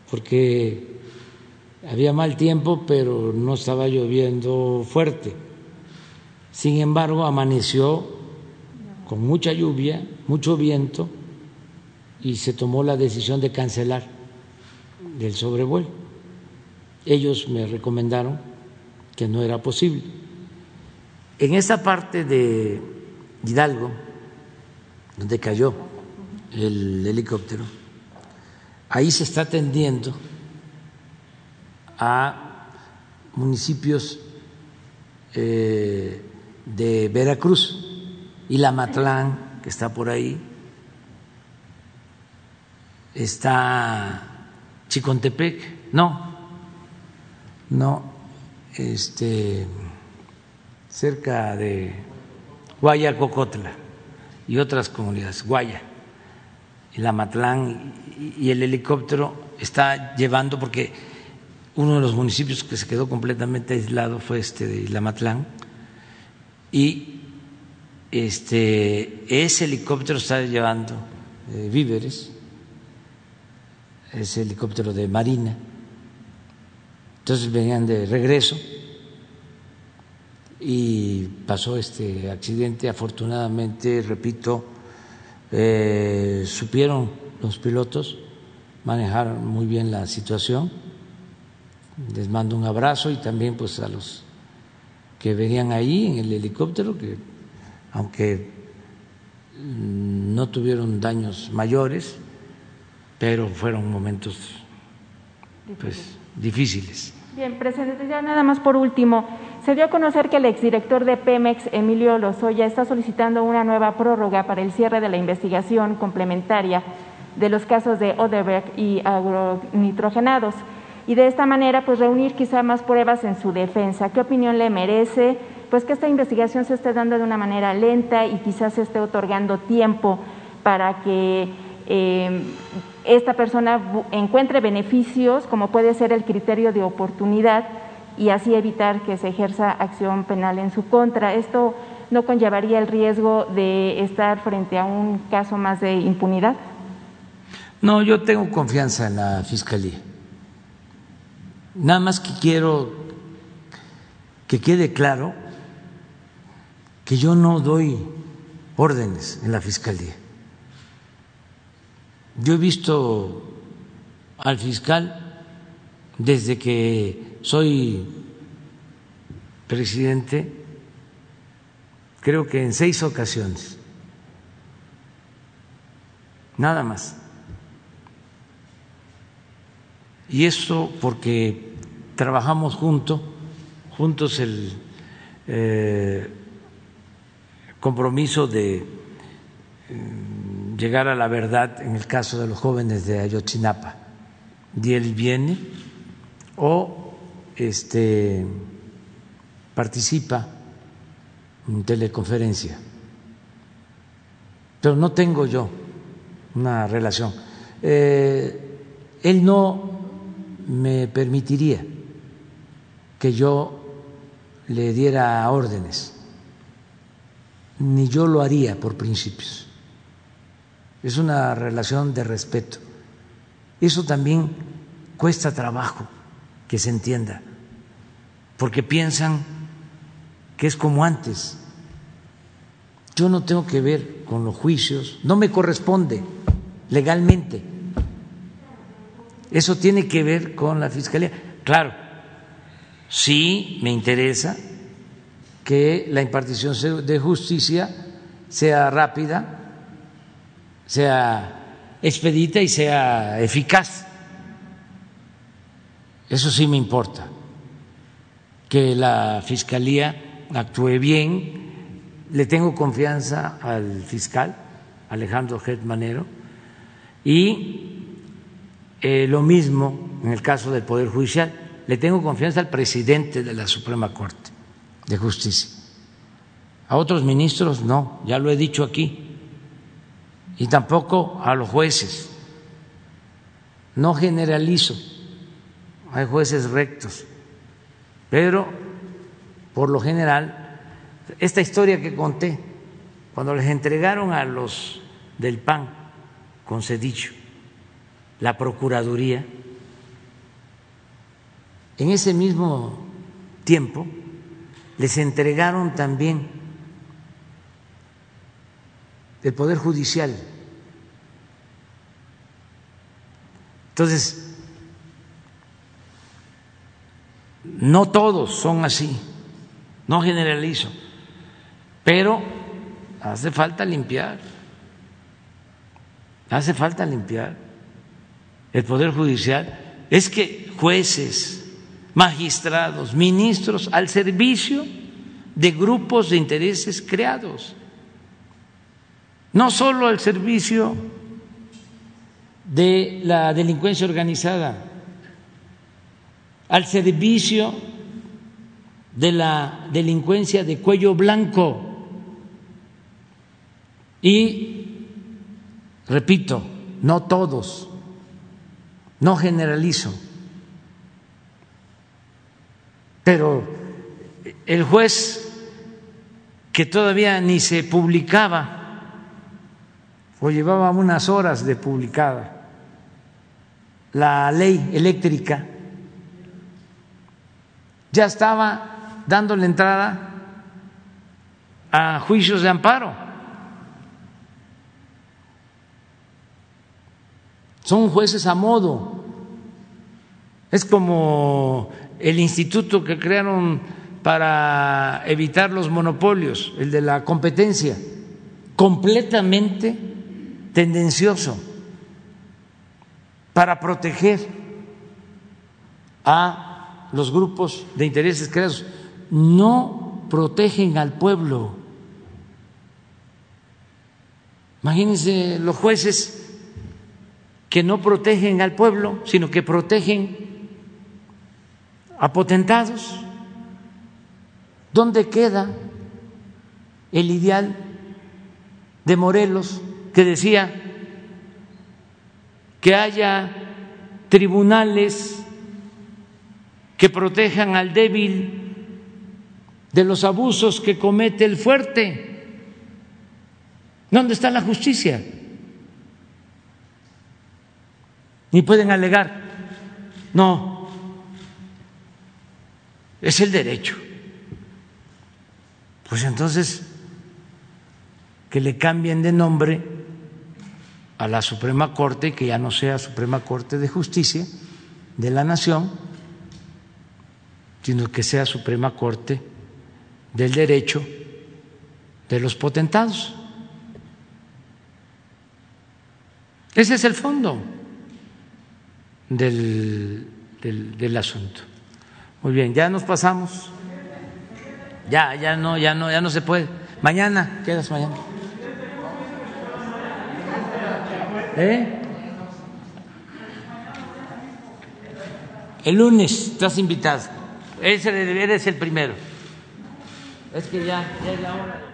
porque había mal tiempo pero no estaba lloviendo fuerte sin embargo amaneció con mucha lluvia mucho viento y se tomó la decisión de cancelar el sobrevuelo ellos me recomendaron que no era posible. En esa parte de Hidalgo, donde cayó el helicóptero, ahí se está atendiendo a municipios eh, de Veracruz y la Matlán, que está por ahí, está Chicontepec, no, no, este, cerca de Guayacocotla y otras comunidades, Guaya, Matlán, y el helicóptero está llevando, porque uno de los municipios que se quedó completamente aislado fue este de La Matlán, y este, ese helicóptero está llevando eh, víveres, ese helicóptero de Marina. Entonces venían de regreso y pasó este accidente. Afortunadamente, repito, eh, supieron los pilotos manejar muy bien la situación. Les mando un abrazo y también pues a los que venían ahí en el helicóptero, que aunque no tuvieron daños mayores, pero fueron momentos pues difíciles. Bien, presidente, ya nada más por último. Se dio a conocer que el exdirector de Pemex, Emilio Lozoya, está solicitando una nueva prórroga para el cierre de la investigación complementaria de los casos de Odebrecht y agronitrogenados y de esta manera pues reunir quizá más pruebas en su defensa. ¿Qué opinión le merece? Pues que esta investigación se esté dando de una manera lenta y quizás se esté otorgando tiempo para que eh, esta persona encuentre beneficios, como puede ser el criterio de oportunidad, y así evitar que se ejerza acción penal en su contra. Esto no conllevaría el riesgo de estar frente a un caso más de impunidad. No, yo tengo confianza en la Fiscalía. Nada más que quiero que quede claro que yo no doy órdenes en la Fiscalía. Yo he visto al fiscal desde que soy presidente, creo que en seis ocasiones, nada más. Y eso porque trabajamos juntos, juntos el eh, compromiso de eh, llegar a la verdad en el caso de los jóvenes de Ayotzinapa. Y él viene o este, participa en teleconferencia. Pero no tengo yo una relación. Eh, él no me permitiría que yo le diera órdenes, ni yo lo haría por principios es una relación de respeto. Eso también cuesta trabajo que se entienda, porque piensan que es como antes, Yo no tengo que ver con los juicios, no me corresponde legalmente. Eso tiene que ver con la Fiscalía. Claro, sí me interesa que la impartición de justicia sea rápida, sea expedita y sea eficaz. Eso sí me importa, que la Fiscalía actúe bien. Le tengo confianza al fiscal Alejandro Manero y eh, lo mismo en el caso del Poder Judicial. Le tengo confianza al presidente de la Suprema Corte de Justicia. A otros ministros no, ya lo he dicho aquí. Y tampoco a los jueces. No generalizo. Hay jueces rectos. Pero, por lo general, esta historia que conté, cuando les entregaron a los del PAN con Cedillo, la Procuraduría, en ese mismo tiempo les entregaron también el Poder Judicial. Entonces, no todos son así, no generalizo, pero hace falta limpiar, hace falta limpiar el Poder Judicial. Es que jueces, magistrados, ministros al servicio de grupos de intereses creados, no solo al servicio de la delincuencia organizada, al servicio de la delincuencia de cuello blanco. Y, repito, no todos no generalizo, pero el juez que todavía ni se publicaba o llevaba unas horas de publicada la ley eléctrica, ya estaba dándole entrada a juicios de amparo. son jueces a modo. Es como el instituto que crearon para evitar los monopolios, el de la competencia, completamente tendencioso para proteger a los grupos de intereses creados. No protegen al pueblo. Imagínense los jueces que no protegen al pueblo, sino que protegen a potentados. ¿Dónde queda el ideal de Morelos que decía que haya tribunales que protejan al débil de los abusos que comete el fuerte? ¿Dónde está la justicia? ni pueden alegar. No, es el derecho. Pues entonces, que le cambien de nombre a la Suprema Corte, que ya no sea Suprema Corte de Justicia de la Nación, sino que sea Suprema Corte del Derecho de los potentados. Ese es el fondo del, del, asunto. Muy bien, ya nos pasamos. Ya, ya no, ya no, ya no se puede. Mañana, quedas mañana. ¿Eh? El lunes estás invitado. Ese eres el primero. Es que ya, ya es la hora.